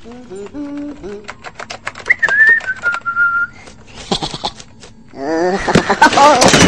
Oh,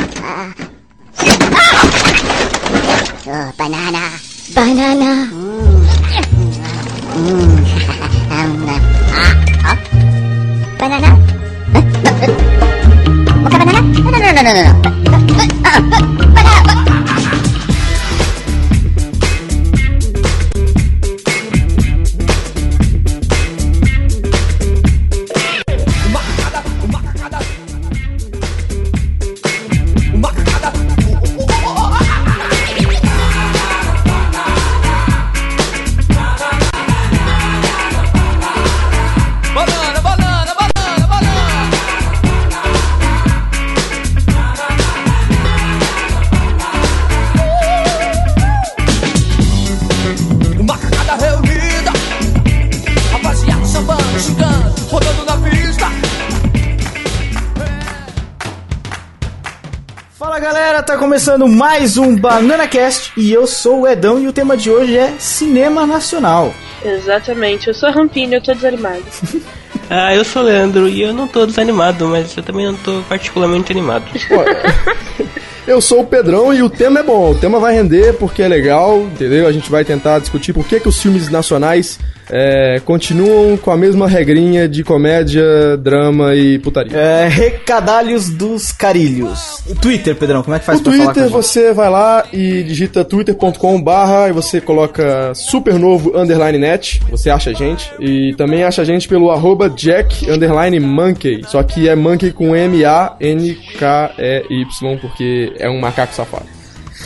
começando mais um Banana Cast e eu sou o Edão e o tema de hoje é cinema nacional. Exatamente, eu sou a Rampini, eu tô desanimado. Ah, eu sou o Leandro e eu não tô desanimado, mas eu também não tô particularmente animado. Eu sou o Pedrão e o tema é bom. O tema vai render porque é legal, entendeu? A gente vai tentar discutir por que, que os filmes nacionais é, continuam com a mesma regrinha de comédia, drama e putaria. É, recadalhos dos carilhos. Twitter, Pedrão, como é que faz No pra falar com Twitter você vai lá e digita twitter.com barra e você coloca supernovo underline net, você acha a gente. E também acha a gente pelo arroba jack underline monkey, só que é monkey com M-A-N-K-E-Y, porque é um macaco safado.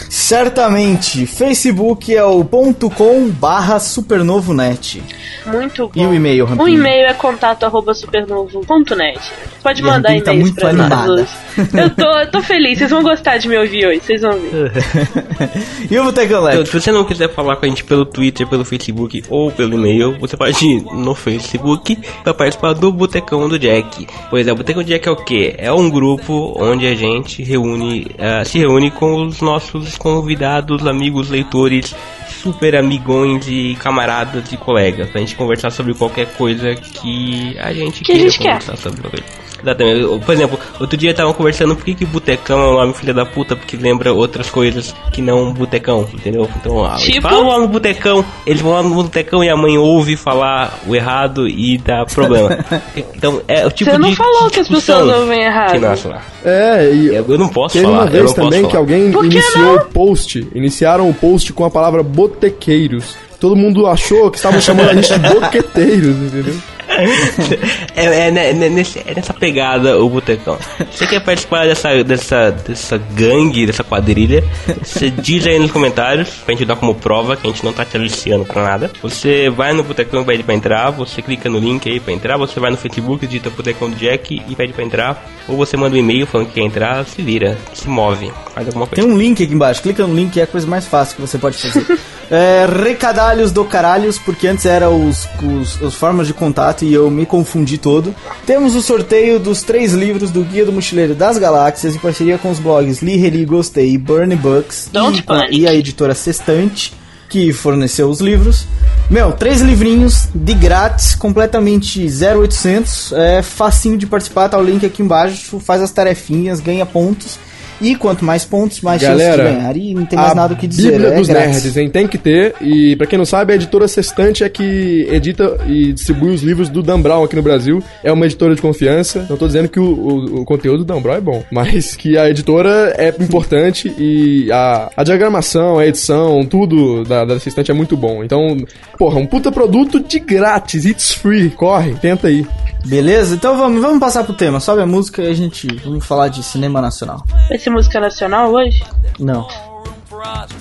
Certamente, Facebook é o ponto .com barra supernovonet. Muito bom. E o e-mail, Rampini? O e-mail é contato arroba supernovo.net. Pode E mandar tá e-mails muito pra animada. nós. Eu tô, eu tô feliz, vocês vão gostar de me ouvir hoje, vocês vão ver. e o Botecão Então, Leque? se você não quiser falar com a gente pelo Twitter, pelo Facebook ou pelo e-mail, você pode ir no Facebook para participar do Botecão do Jack. Pois é, o Botecão do Jack é o quê? É um grupo onde a gente reúne, ah, se reúne com os nossos convidados, amigos, leitores, super amigões e camaradas e colegas, pra gente conversar sobre qualquer coisa que a gente Que a queira gente quer. conversar sobre qualquer Exatamente. Por exemplo, outro dia estavam conversando por que, que botecão é um nome filha da puta, porque lembra outras coisas que não botecão, entendeu? Então, ah, Tipo? fala o nome botecão, eles vão lá no botecão e a mãe ouve falar o errado e dá problema. então, é o tipo Você não de falou que as pessoas ouvem errado. Que nasce lá. É, e Eu, eu não posso Teve falar, uma eu vez também que alguém que iniciou não? o post, iniciaram o post com a palavra botequeiros. Todo mundo achou que estavam chamando a gente de boqueteiros, entendeu? É, é, né, nesse- é nessa pegada o botecão. Você quer participar dessa, dessa, dessa gangue, dessa quadrilha? Você diz aí nos comentários, pra gente dar como prova que a gente não tá te aliciando pra nada. Você vai no botecão e pede pra entrar, você clica no link aí pra entrar, você vai no Facebook, digita botecão do Jack e pede pra entrar. Ou você manda um e-mail falando que quer entrar, se vira, se move, faz alguma coisa. Tem um link aqui embaixo, clica no link, é a coisa mais fácil que você pode fazer. é, recadalhos do caralhos, porque antes era os, os, os formas de contato e eu me confundi todo. Temos o sorteio dos três livros do Guia do Mochileiro das Galáxias em parceria com os blogs Li, Reli, Gostei e Burn Books e, e a editora Sextante, que forneceu os livros. Meu, três livrinhos de grátis, completamente 0800, é facinho de participar, tá o link aqui embaixo, faz as tarefinhas, ganha pontos. E quanto mais pontos, mais chance de Galera, ganhar. E não tem mais nada o que dizer, Bíblia é dos grátis. Nerds, hein? Tem que ter. E pra quem não sabe, a editora Sextante é que edita e distribui os livros do Dan Brown aqui no Brasil. É uma editora de confiança. Não tô dizendo que o, o- o conteúdo do Dan Brown é bom, mas que a editora é importante e a, a diagramação, a edição, tudo da, da Sextante é muito bom. Então, porra, um puta produto de grátis. It's free. Corre, tenta aí. Beleza? Então vamos, vamos passar pro tema. Sobe a música e a gente vamos falar de cinema nacional. Música nacional hoje? Não. for us.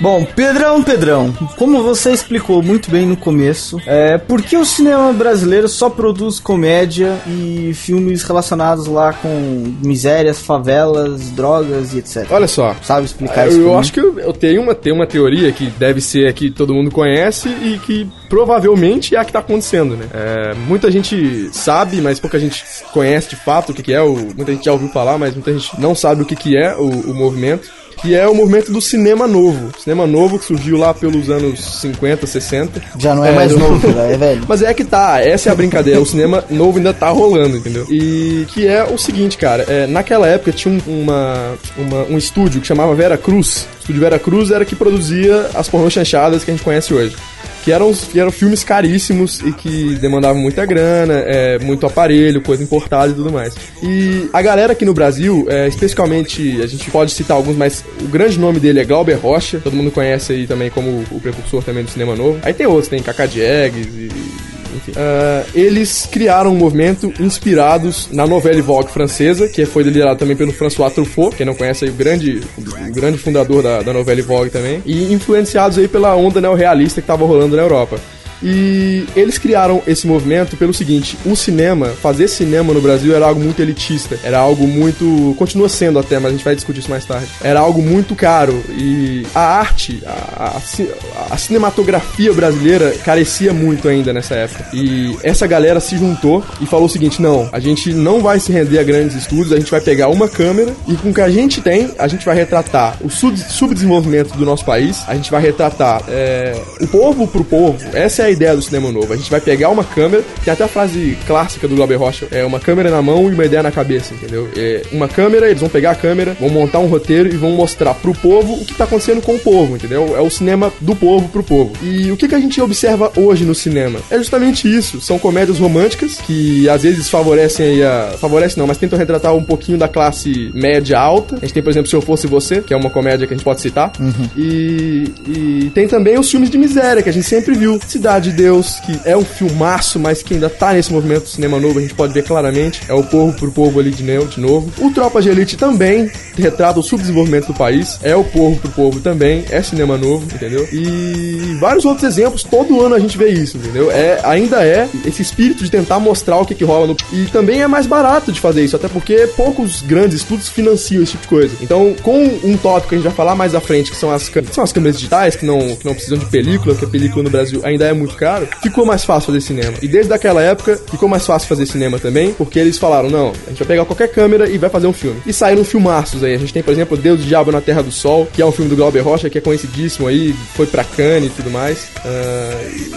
Bom, Pedrão, Pedrão, como você explicou muito bem no começo, é, por que o cinema brasileiro só produz comédia e filmes relacionados lá com misérias, favelas, drogas e etc? Olha só. Sabe explicar Eu, isso? pra eu mim? acho que eu, eu tenho, uma, tenho uma teoria que deve ser a que todo mundo conhece e que provavelmente é a que tá acontecendo, né? É, muita gente sabe, mas pouca gente conhece de fato o que, que é. O, muita gente já ouviu falar, mas muita gente não sabe o que, que é o, o movimento. Que é o movimento do cinema novo. Cinema novo que surgiu lá pelos anos 50, 60. Já não é, É, mais novo, é velho. Mas é que tá, essa é a brincadeira. O cinema novo ainda tá rolando, entendeu? E que é o seguinte, cara. é, naquela época tinha um, uma, uma- um estúdio que chamava Vera Cruz. O estúdio Vera Cruz era que produzia as pornô chanchadas que a gente conhece hoje. Que eram, que eram filmes caríssimos e que demandavam muita grana, é, muito aparelho, coisa importada e tudo mais. E a galera aqui no Brasil, é, especificamente, a gente pode citar alguns, mas o grande nome dele é Glauber Rocha, todo mundo conhece aí também como o precursor também do cinema novo. Aí tem outros, tem Cacá Diegues e enfim. Ah, eles criaram um movimento inspirados na novela Vogue francesa, que foi liderado também pelo François Truffaut, quem não conhece aí, o grande, o grande fundador da, da novela Vogue também, e influenciados aí pela onda neorrealista que estava rolando na Europa. E eles criaram esse movimento pelo seguinte: o cinema, fazer cinema no Brasil era algo muito elitista, era algo muito. continua sendo até, mas a gente vai discutir isso mais tarde. Era algo muito caro e a arte, a, a a cinematografia brasileira carecia muito ainda nessa época. E essa galera se juntou e falou o seguinte: não, a gente não vai se render a grandes estudos, a gente vai pegar uma câmera e com o que a gente tem, a gente vai retratar o sub- subdesenvolvimento do nosso país, a gente vai retratar é, o povo pro povo. Essa é a ideia do cinema novo. A gente vai pegar uma câmera, tem até a frase clássica do Glauber Rocha: é uma câmera na mão e uma ideia na cabeça, entendeu? É uma câmera, eles vão pegar a câmera, vão montar um roteiro e vão mostrar pro povo o que tá acontecendo com o povo, entendeu? É o cinema do povo pro povo. E o que, que a gente observa hoje no cinema? É justamente isso. São comédias românticas que às vezes favorecem aí a. Favorecem não, mas tentam retratar um pouquinho da classe média alta. A gente tem, por exemplo, Se Eu Fosse Você, que é uma comédia que a gente pode citar. E, e tem também os filmes de miséria, que a gente sempre viu. Cidade de Deus, que é um filmaço, mas que ainda tá nesse movimento do cinema novo, a gente pode ver claramente. É o povo pro povo ali de, neo, de novo. O Tropa de Elite também retrata o subdesenvolvimento do país. É o povo pro povo também. É cinema novo, entendeu? E vários outros exemplos. Todo ano a gente vê isso, entendeu? É, ainda é esse espírito de tentar mostrar o que, que rola no. E também é mais barato de fazer isso, até porque poucos grandes estudos financiam esse tipo de coisa. Então, com um tópico que a gente vai falar mais à frente, que são as, são as câmeras digitais, que não, que não precisam de película, porque a película no Brasil ainda é muito caro, ficou mais fácil fazer cinema. E desde aquela época, ficou mais fácil fazer cinema também, porque eles falaram: não, a gente vai pegar qualquer câmera e vai fazer um filme. E saíram filmaços aí. A gente tem, por exemplo, Deus do Diabo na Terra do Sol, que é um filme do Glauber Rocha, que é conhecidíssimo aí, foi pra Cannes e tudo mais.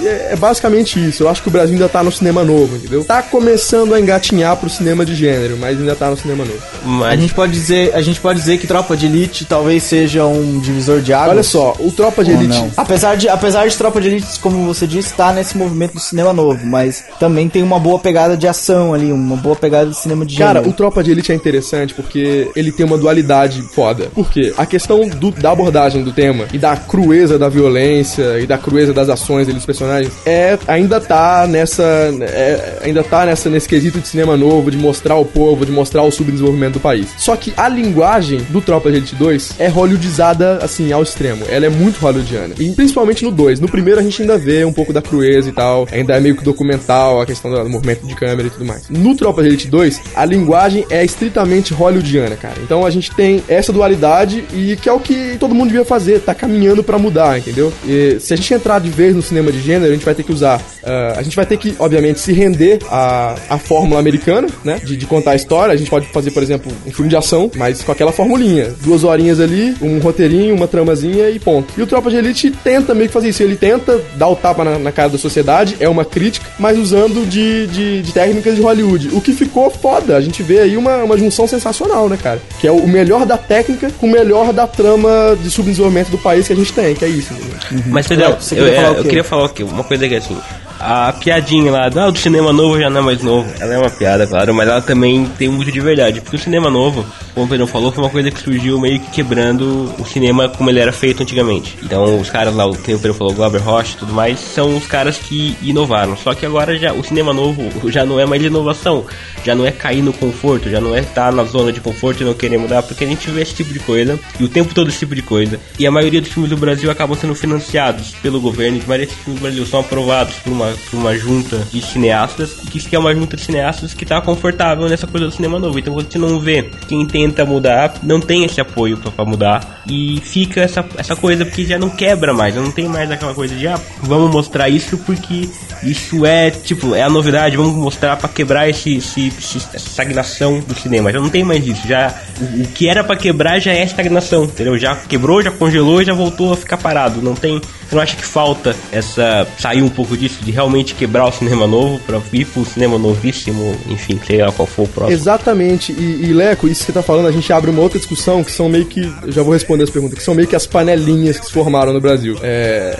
E é, é basicamente isso. Eu acho que o Brasil ainda tá no cinema novo, entendeu? Tá começando a engatinhar pro cinema de gênero, mas ainda tá no cinema novo. A Mas gente pode dizer, a gente pode dizer que Tropa de Elite talvez seja um divisor de águas. Olha só, o Tropa de Elite. não? Apesar de, apesar de Tropa de Elite, como você disse, estar nesse movimento do cinema novo, mas também tem uma boa pegada de ação ali, uma boa pegada de cinema de Cara, gênero. o Tropa de Elite é interessante porque ele tem uma dualidade foda. Por quê? A questão do- da abordagem do tema e da crueza da violência e da crueza das ações dos personagens é ainda tá nessa é, ainda tá nessa nesse quesito de cinema novo, de mostrar o povo, de mostrar o subdesenvolvimento do país. Só que a linguagem do Tropa de Elite 2 é hollywoodizada assim ao extremo. Ela é muito hollywoodiana. E principalmente no 2. No primeiro a gente ainda vê um pouco da crueza e tal, ainda é meio que documental a questão do movimento de câmera e tudo mais. No Tropa de Elite 2, a linguagem é estritamente hollywoodiana, cara. Então a gente tem essa dualidade e que é o que todo mundo devia fazer, tá caminhando pra mudar, entendeu? E se a gente entrar de vez no cinema de gênero, a gente vai ter que usar, ah, a gente vai ter que, obviamente, se render à, à fórmula americana, né? De, de contar a história. A gente pode fazer, por exemplo, um filme de ação, mas com aquela formulinha. Duas horinhas ali, um roteirinho, uma tramazinha e ponto. E o Tropa de Elite tenta meio que fazer isso. Ele tenta dar o tapa na, na cara da sociedade, é uma crítica, mas usando de, de, de técnicas de Hollywood. O que ficou foda. A gente vê aí uma, uma junção sensacional, né, cara? Que é o melhor da técnica com o melhor da trama de subdesenvolvimento do país que a gente tem, que é isso. Entendeu? Mas, Pedrão, Léo, você eu, queria é, falar eu queria quê? Uma coisa que é assim. A piadinha lá do, ah, do cinema novo já não é mais novo. Ela é uma piada, claro, mas ela também tem muito de verdade. Porque o cinema novo, como o Pedro falou, foi uma coisa que surgiu meio que quebrando o cinema como ele era feito antigamente. Então, os caras lá, o que o Pedro falou, Glauber Rocha e tudo mais, são os caras que inovaram. Só que agora já o cinema novo já não é mais inovação, já não é cair no conforto, já não é estar na zona de conforto e não querer mudar, porque a gente vê esse tipo de coisa, e o tempo todo esse tipo de coisa. E a maioria dos filmes do Brasil acabam sendo financiados pelo governo, e desses filmes do Brasil são aprovados por uma, por uma junta de cineastas, que é uma junta de cineastas que está confortável nessa coisa do cinema novo. Então você não vê quem tenta mudar, não tem esse apoio pra mudar, e fica essa, essa coisa porque já não quebra mais, não tem mais aquela coisa de, ah, vamos mostrar isso porque isso é, tipo, é a novidade, vamos mostrar pra quebrar esse, esse, esse- essa estagnação do cinema. Já não tem mais isso, já o, o que era pra quebrar já é estagnação, entendeu? Já quebrou, já congelou já voltou a ficar parado. Não tem, você não acha que falta essa sair um pouco disso de realmente quebrar o cinema novo pra vir pro cinema novíssimo, enfim, sei lá qual for o próximo. Exatamente, e, e, Leco, isso que você tá falando, a gente abre uma outra discussão que são meio que. Eu já vou responder as perguntas, que são meio que as panelinhas que se formaram no Brasil. É.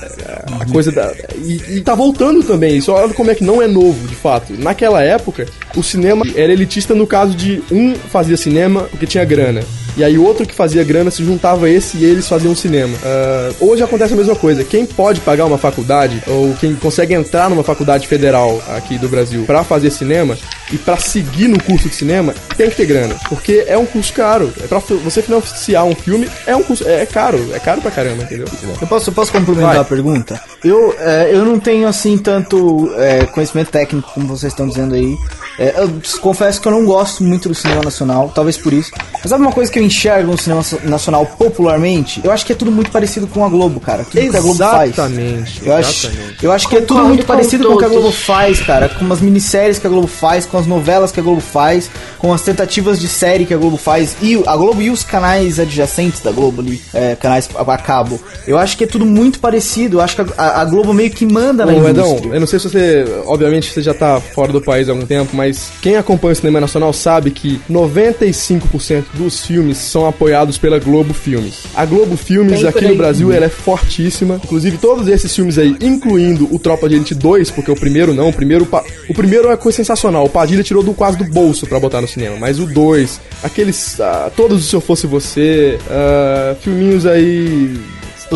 A coisa da. E, e tá voltando também, isso olha como é que não é novo, de fato. Naquela época, o cinema era elitista no caso de um fazia cinema porque tinha grana. E aí outro que fazia grana se juntava a esse e eles faziam cinema. Ah, hoje acontece a mesma coisa. Quem pode pagar uma faculdade, ou quem consegue entrar numa faculdade federal aqui do Brasil pra fazer cinema, e pra seguir no curso de cinema, tem que ter grana. Porque é um curso caro. É pra fi- você financiar um filme, é um curso. É caro, é caro pra caramba, entendeu? Eu posso, eu posso complementar Vai. a pergunta? Eu, é, eu não tenho assim tanto é, conhecimento técnico como vocês estão dizendo aí. É, eu confesso que eu não gosto muito do cinema nacional, talvez por isso. Mas sabe uma coisa que eu enxergo no cinema nacional popularmente? Eu acho que é tudo muito parecido com a Globo, cara. Tudo que a Globo faz. Exatamente, Eu acho, eu acho que é tudo muito com parecido com o que a. Globo faz, cara. Com as minisséries que a Globo faz, com as novelas que a Globo faz, com as tentativas de série que a Globo faz. E a Globo e os canais adjacentes da Globo ali, é, canais a, a cabo. Eu acho que é tudo muito parecido. Eu acho que a, a- Globo meio que manda na Ô, Edão, indústria. eu não sei se você. Obviamente você já tá fora do país há algum tempo, mas quem acompanha o cinema nacional sabe que 95% dos filmes são apoiados pela Globo Filmes. A Globo Filmes Tem aqui no. Brasil ela é fortíssima. Inclusive, todos esses filmes aí, incluindo o Tropa de Elite 2, porque o primeiro não, o primeiro. O primeiro é coisa sensacional. O Padilha tirou do quase do bolso pra botar no cinema. Mas o 2, aqueles. ah, todos Se Eu Fosse Você, ah, filminhos aí.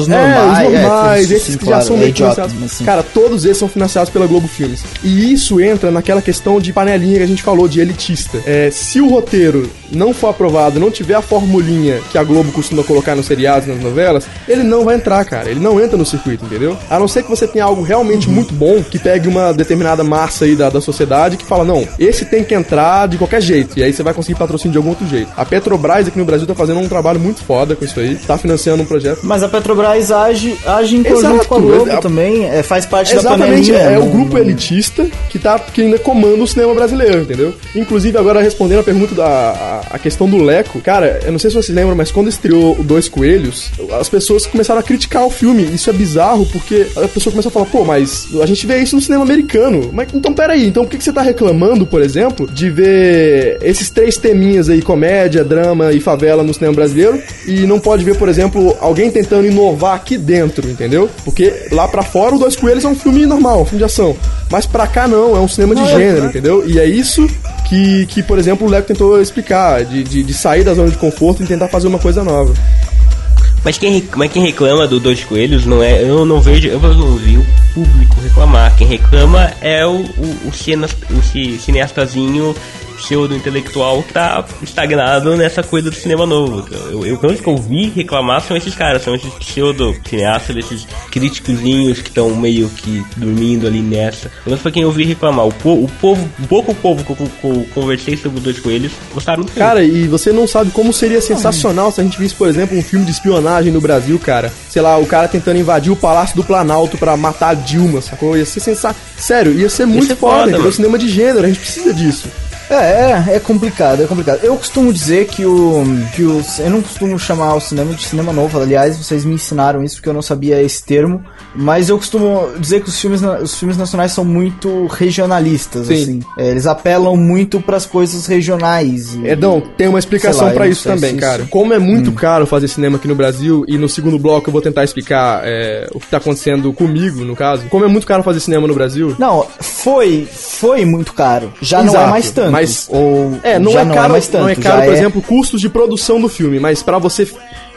Os É, normais, os é, normais, sim, esses sim, que claro, já são é meio idiota, financiados. mas sim. Cara, todos esses são financiados pela Globo Filmes. E isso entra naquela questão de panelinha que a gente falou, de elitista. É, se o roteiro não for aprovado, não tiver a formulinha que a Globo costuma colocar nos seriados, nas novelas, ele não vai entrar, cara. Ele não entra no circuito, entendeu? A não ser que você tenha algo realmente muito bom, que pegue uma determinada massa aí da, da sociedade que fala, não, esse tem que entrar de qualquer jeito. E aí você vai conseguir patrocínio de algum outro jeito. A Petrobras aqui no Brasil tá fazendo um trabalho muito foda com isso aí. Tá financiando um projeto Mas a Petrobras age, age em Exato, conjunto com a Globo é- também, é, faz parte Exatamente, da panelinha. é, o não- grupo elitista que, tá, que ainda comanda o cinema brasileiro, entendeu? Inclusive, agora respondendo a pergunta da a, a questão do Leco, cara, eu não sei se vocês lembram, mas quando estreou o Dois Coelhos, as pessoas começaram a criticar o filme. Isso é bizarro, porque a pessoa começa a falar, pô, mas a gente vê isso no cinema americano. Mas então, peraí, então por que, que você tá reclamando, por exemplo, de ver esses três teminhas aí, comédia, drama e favela no cinema brasileiro, e não pode ver, por exemplo, alguém tentando inovar aqui dentro, entendeu? Porque lá pra fora o Dois Coelhos é um filme normal, um filme de ação. Mas pra cá não, é um cinema de gênero, entendeu? E é isso que, que por exemplo, o Leco tentou explicar, de, de, de sair da zona de conforto e tentar fazer uma coisa nova. Mas quem, mas quem reclama do Dois Coelhos não é. Eu não vejo. Eu não vi o público reclamar. Quem reclama é o, o, o, cena, o ci- cineastazinho pseudo-intelectual que tá estagnado nessa coisa do cinema novo. Eu, eu, eu vi reclamar são esses caras, são esses pseudo-cineastas, esses críticozinhos que estão meio que dormindo ali nessa. Pelo menos foi quem eu vi reclamar. O, po, o povo, o pouco povo que eu, eu conversei sobre os dois coelhos gostaram do filme. Cara, e você não sabe como seria sensacional se a gente visse, por exemplo, um filme de espionagem no Brasil, cara. Sei lá, o cara tentando invadir o Palácio do Planalto pra matar a Dilma, sacou? Ia ser sensacional. Sério, ia ser muito ser foda, foda, mano. Cinema de gênero, a gente precisa disso. É, é, é complicado, é complicado. Eu costumo dizer que o, que o. Eu não costumo chamar o cinema de cinema novo, aliás, vocês me ensinaram isso porque eu não sabia esse termo. Mas eu costumo dizer que os filmes, os filmes nacionais são muito regionalistas, Sim. assim. É, eles apelam muito pras coisas regionais. e- Edão, tem uma explicação não isso também, se cara. isso- Como é muito caro fazer cinema aqui no Brasil, e no segundo bloco eu vou tentar explicar é, o que tá acontecendo comigo, no caso. Como é muito caro fazer cinema no Brasil. Não, foi, foi muito caro. Já não é Exato, mais tanto. Mas- ou É, não já é não caro, é mais tanto. não é caro, por é- exemplo, custos de produção do filme, mas pra você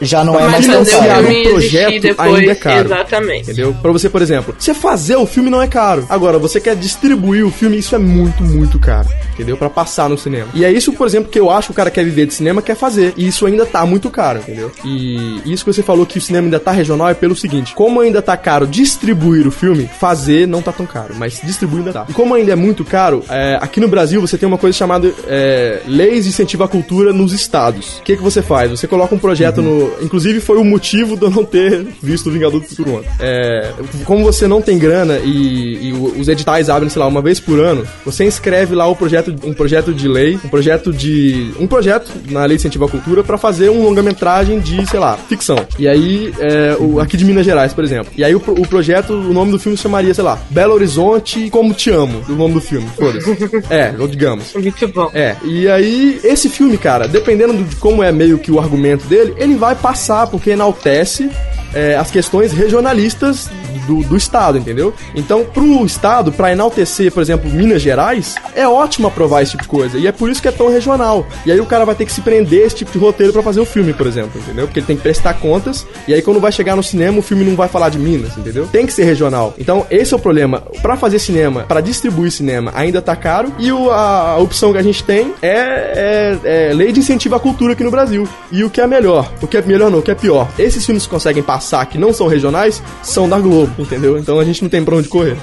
já não é mais tão caro. um projeto depois, ainda é caro. exatamente. Entendeu? Pra você, por exemplo, você fazer o filme não é caro. Agora, você quer distribuir o filme, isso é muito, muito caro. Entendeu? Pra passar no cinema. E é isso, por exemplo, que eu acho que o cara quer viver de cinema, quer fazer. E isso ainda tá muito caro, entendeu? E isso que você falou que o cinema ainda tá regional é pelo seguinte: como ainda tá caro distribuir o filme, fazer não tá tão caro, mas distribuir ainda tá. E como ainda é muito caro, é, aqui no Brasil você tem uma coisa chamada é, Leis de Incentivo à Cultura nos Estados. O que, que você faz? Você coloca um projeto no. Inclusive, foi o motivo de eu não ter visto o Vingador do Futuro ontem. É, como você não tem grana e, e os editais abrem, sei lá, uma vez por ano, você inscreve lá o projeto, um projeto de lei, um projeto de. um projeto na Lei de Incentivo à Cultura pra fazer um longa-metragem de, sei lá, ficção. E aí, é, o- aqui de Minas Gerais, por exemplo. E aí o, o projeto, o nome do filme se chamaria, sei lá, Belo Horizonte Como Te Amo, o nome do filme, foda-se. é, digamos. Muito bom. É, e aí, esse filme, cara, dependendo de como é meio que o argumento dele, ele vai passar, porque enaltece é, as questões regionalistas do, do Estado, entendeu? Então, pro Estado, pra enaltecer, por exemplo, Minas Gerais, é ótimo aprovar esse tipo de coisa. E é por isso que é tão regional. E aí o cara vai ter que se prender esse tipo de roteiro pra fazer o filme, por exemplo, entendeu? Porque ele tem que prestar contas, e aí quando vai chegar no cinema, o filme não vai falar de Minas, entendeu? Tem que ser regional. Então, esse é o problema. Pra fazer cinema, pra distribuir cinema, ainda tá caro, e o- a, a opção que a gente tem é, é- é lei de incentivo à cultura aqui no Brasil. E o que é melhor? O que é melhor não, o que é pior? Esses filmes conseguem passar, que não são regionais, são da Globo, entendeu? Então a gente não tem pra onde correr.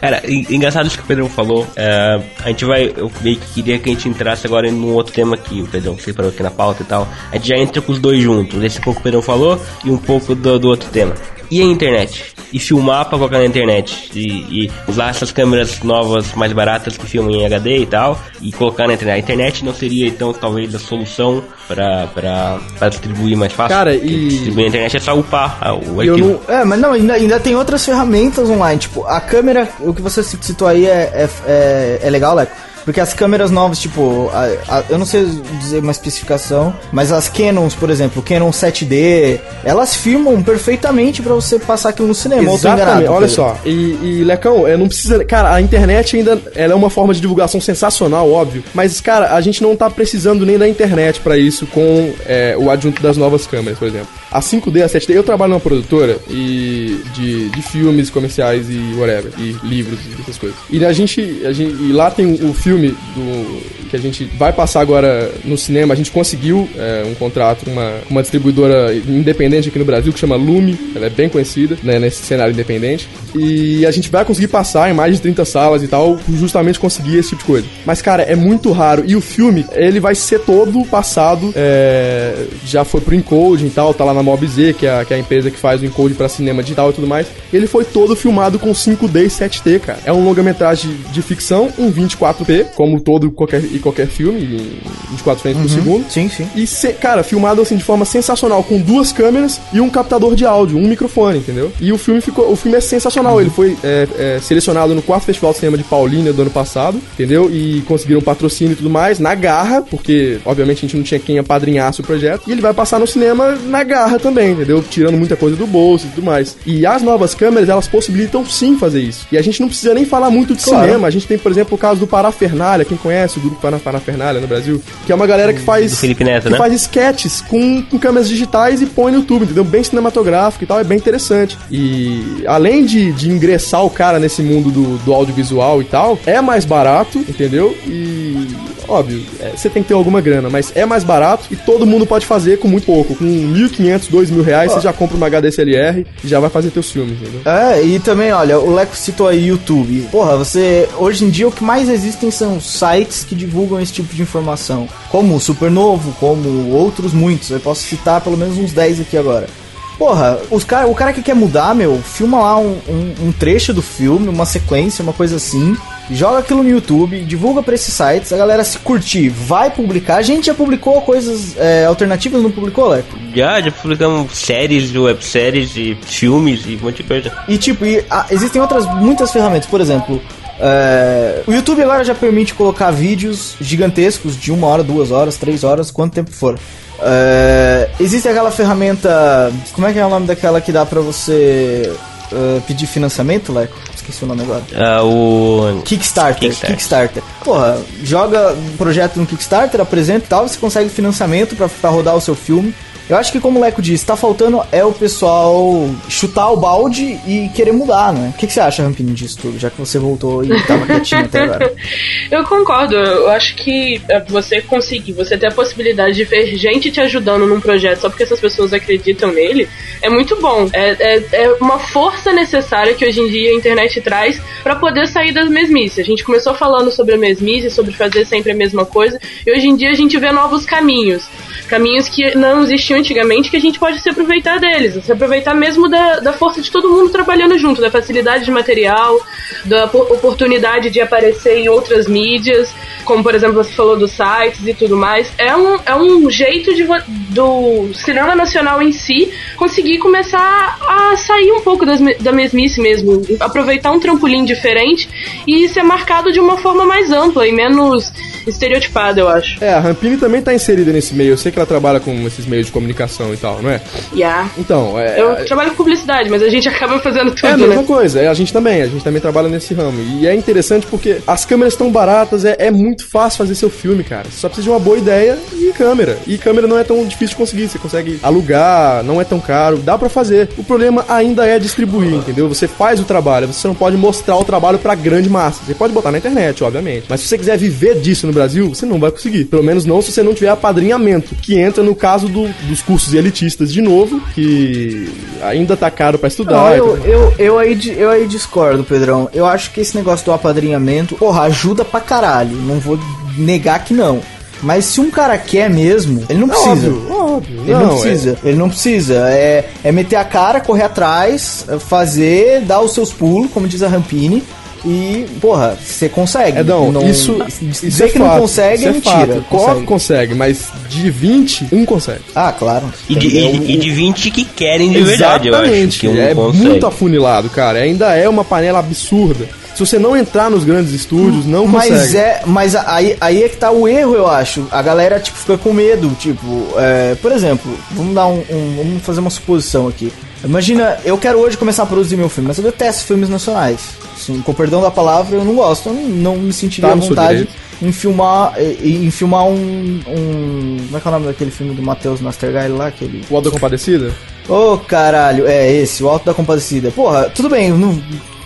Cara, en- engraçado isso que o Pedro falou. É, a gente vai. Eu meio que queria que a gente entrasse agora num outro tema que o Pedrão separou aqui na pauta e tal. A gente já entra com os dois juntos. Esse pouco o Pedrão falou e um pouco do, do outro tema. E a internet? E filmar pra colocar na internet? E, e usar essas câmeras novas, mais baratas que filmam em HD e tal, e colocar na internet. A internet não seria, então, talvez a solução pra, pra, pra distribuir mais fácil? Cara, e- Distribuir na internet é só upar ah, o eu arquivo. não, É, mas não, ainda, ainda tem outras ferramentas online. Tipo, a câmera, o que você citou aí é, é, é, é legal, Leco. Porque as câmeras novas, tipo, a- a- eu não sei dizer uma especificação, mas as Canons, por exemplo, Canon 7D, elas filmam perfeitamente pra você passar aquilo no cinema. Exatamente, olha só. E, e, Lecão, é, não precisa. Cara, a internet ainda ela é uma forma de divulgação sensacional, óbvio. Mas, cara, a gente não tá precisando nem da internet pra isso com é, o adjunto das novas câmeras, por exemplo. A 5D, a 7D, eu trabalho numa produtora e de, de filmes comerciais e whatever, e livros e essas coisas. E a gente, a gente. E lá tem o filme do. que a gente vai passar agora no cinema. A gente conseguiu é, um contrato com uma, uma distribuidora independente aqui no Brasil que chama Lume. Ela é bem conhecida né, nesse cenário independente. E a gente vai conseguir passar em mais de 30 salas e tal, justamente conseguir esse tipo de coisa. Mas, cara, é muito raro. E o filme, ele vai ser todo passado. é, já foi pro encode e tal, tá lá na MobZ, que é, a, que é a empresa que faz o encode pra cinema digital e tudo mais. Ele foi todo filmado com 5D e 7T, cara. É um longa-metragem de ficção em 24p, como todo qualquer, e qualquer filme, em 24 frames por segundo. Sim, sim. E, se- cara, filmado assim de forma sensacional, com duas câmeras e um captador de áudio, um microfone, entendeu? E o filme ficou. O filme é sensacional. Ele foi é, é, selecionado no quarto Festival de Cinema de Paulínia do ano passado, entendeu? E conseguiram patrocínio e tudo mais, na garra, porque obviamente a gente não tinha quem apadrinhasse o projeto. E ele vai passar no cinema na garra também, entendeu? Tirando muita coisa do bolso e tudo mais. E as novas câmeras, elas possibilitam sim fazer isso. E a gente não precisa nem falar muito de Claro. cinema. A gente tem, por exemplo, o caso do Parafernália. Quem conhece o grupo Para- Parafernália no Brasil? Que é uma galera que faz. Do Felipe Neto, que né? faz sketches com, com câmeras digitais e põe no YouTube, entendeu? Bem cinematográfico e tal, é bem interessante. E além de, de ingressar o cara nesse mundo do, do audiovisual e tal, é mais barato, entendeu? E óbvio, é, você tem que ter alguma grana, mas é mais barato e todo mundo pode fazer com muito pouco. Com 1.500, 2.000 reais, você já compra uma HDSLR e já vai fazer teus filmes, entendeu? É, e também, olha, o Leco citou aí YouTube. Porra, você. Hoje em dia o que mais existem são sites que divulgam esse tipo de informação. Como o Supernovo, como outros muitos. Eu posso citar pelo menos uns 10 aqui agora. Porra, os cara, o cara que quer mudar, meu, filma lá um, um- um trecho do filme, uma sequência, uma coisa assim, joga aquilo no YouTube, divulga pra esses sites, a galera se curtir, vai publicar. A gente já publicou coisas é, alternativas, não publicou, Leco? Já, já publicamos séries, webséries e filmes e um monte de coisa. E tipo, e, ah, existem outras muitas ferramentas, por exemplo, é, o YouTube agora já permite colocar vídeos gigantescos de uma hora, duas horas, três horas, quanto tempo for. É, existe aquela ferramenta, como é que é o nome daquela que dá pra você ah, pedir financiamento, Leco? Esqueci o nome agora. Ah, o. Kickstarter, Kickstarter. Kickstarter. Porra, joga um projeto no Kickstarter, apresenta e tal, você consegue financiamento pra, pra rodar o seu filme. Eu acho que, como o Leco disse, tá faltando é o pessoal chutar o balde e querer mudar, né? O que, que você acha, Rampini, disso tudo, já que você voltou e tava quietinho até agora? Eu concordo, eu acho que é, você conseguir, você ter a possibilidade de ver gente te ajudando num projeto só porque essas pessoas acreditam nele, é muito bom. É, é, é uma força necessária que hoje em dia a internet traz pra poder sair das mesmices. A gente começou falando sobre a mesmice, sobre fazer sempre a mesma coisa, e hoje em dia a gente vê novos caminhos. Caminhos que não existiam antigamente que a gente pode se aproveitar deles, se aproveitar mesmo da, da força de todo mundo trabalhando junto, da facilidade de material, da po- oportunidade de aparecer em outras mídias, como por exemplo você falou dos sites e tudo mais. É um, é um jeito de, do cinema nacional em si conseguir começar a sair um pouco das, da mesmice mesmo, aproveitar um trampolim diferente e ser marcado de uma forma mais ampla e menos estereotipada, eu acho. É, a Rampini também tá inserida nesse meio. Eu sei que ela trabalha com esses meios de comunicação e tal, não é? Yeah. Então, é. Eu trabalho com publicidade, mas a gente acaba fazendo É a tudo, mesma né? coisa, é, a gente também, a gente também trabalha nesse ramo. E é interessante porque as câmeras estão baratas, é, é muito fácil fazer seu filme, cara. Você só precisa de uma boa ideia e câmera. E câmera não é tão difícil de conseguir, você consegue alugar, não é tão caro, dá pra fazer. O problema ainda é distribuir, entendeu? Você faz o trabalho, você não pode mostrar o trabalho pra grande massa. Você pode botar na internet, obviamente. Mas se você quiser viver disso no Brasil, você não vai conseguir. Pelo menos não se você não tiver apadrinhamento, que entra no caso do- dos cursos elitistas de novo, que ainda tá caro pra estudar. Não, eu, eu, eu, aí, eu aí discordo, Pedrão. Eu acho que esse negócio do apadrinhamento, porra, ajuda pra caralho. Não vou negar que não. Mas se um cara quer mesmo, ele não precisa. Óbvio, óbvio. Ele não, precisa, ele não precisa. É, é meter a cara, correr atrás, é fazer, dar os seus pulos, como diz a Rampini. E, porra, você consegue. Edão, não, isso, dizer isso é que fato, não consegue isso é é mentira. fato. Consegue. consegue, mas de 20, um consegue. Ah, claro. E de, e- e de 20 que querem de verdade, eu acho. Exatamente. Que um é consegue. muito afunilado, cara. Ainda é uma panela absurda. Se você não entrar nos grandes estúdios, não Mas consegue. é, mas aí, aí é que tá o erro, eu acho. A galera, tipo, fica com medo, tipo, é, por exemplo, vamos dar um, um- vamos fazer uma suposição aqui. Imagina, eu quero hoje começar a produzir meu filme, mas eu detesto filmes nacionais. Assim, com perdão da palavra, eu não gosto, eu não, me sentiria Tá à vontade em filmar, em, filmar um, um, como é que é o nome daquele filme do Matheus Nastergaile lá, aquele O Aldo Compadecida? Ô, caralho, é esse, o Alto da Compadecida. Porra, tudo bem, não,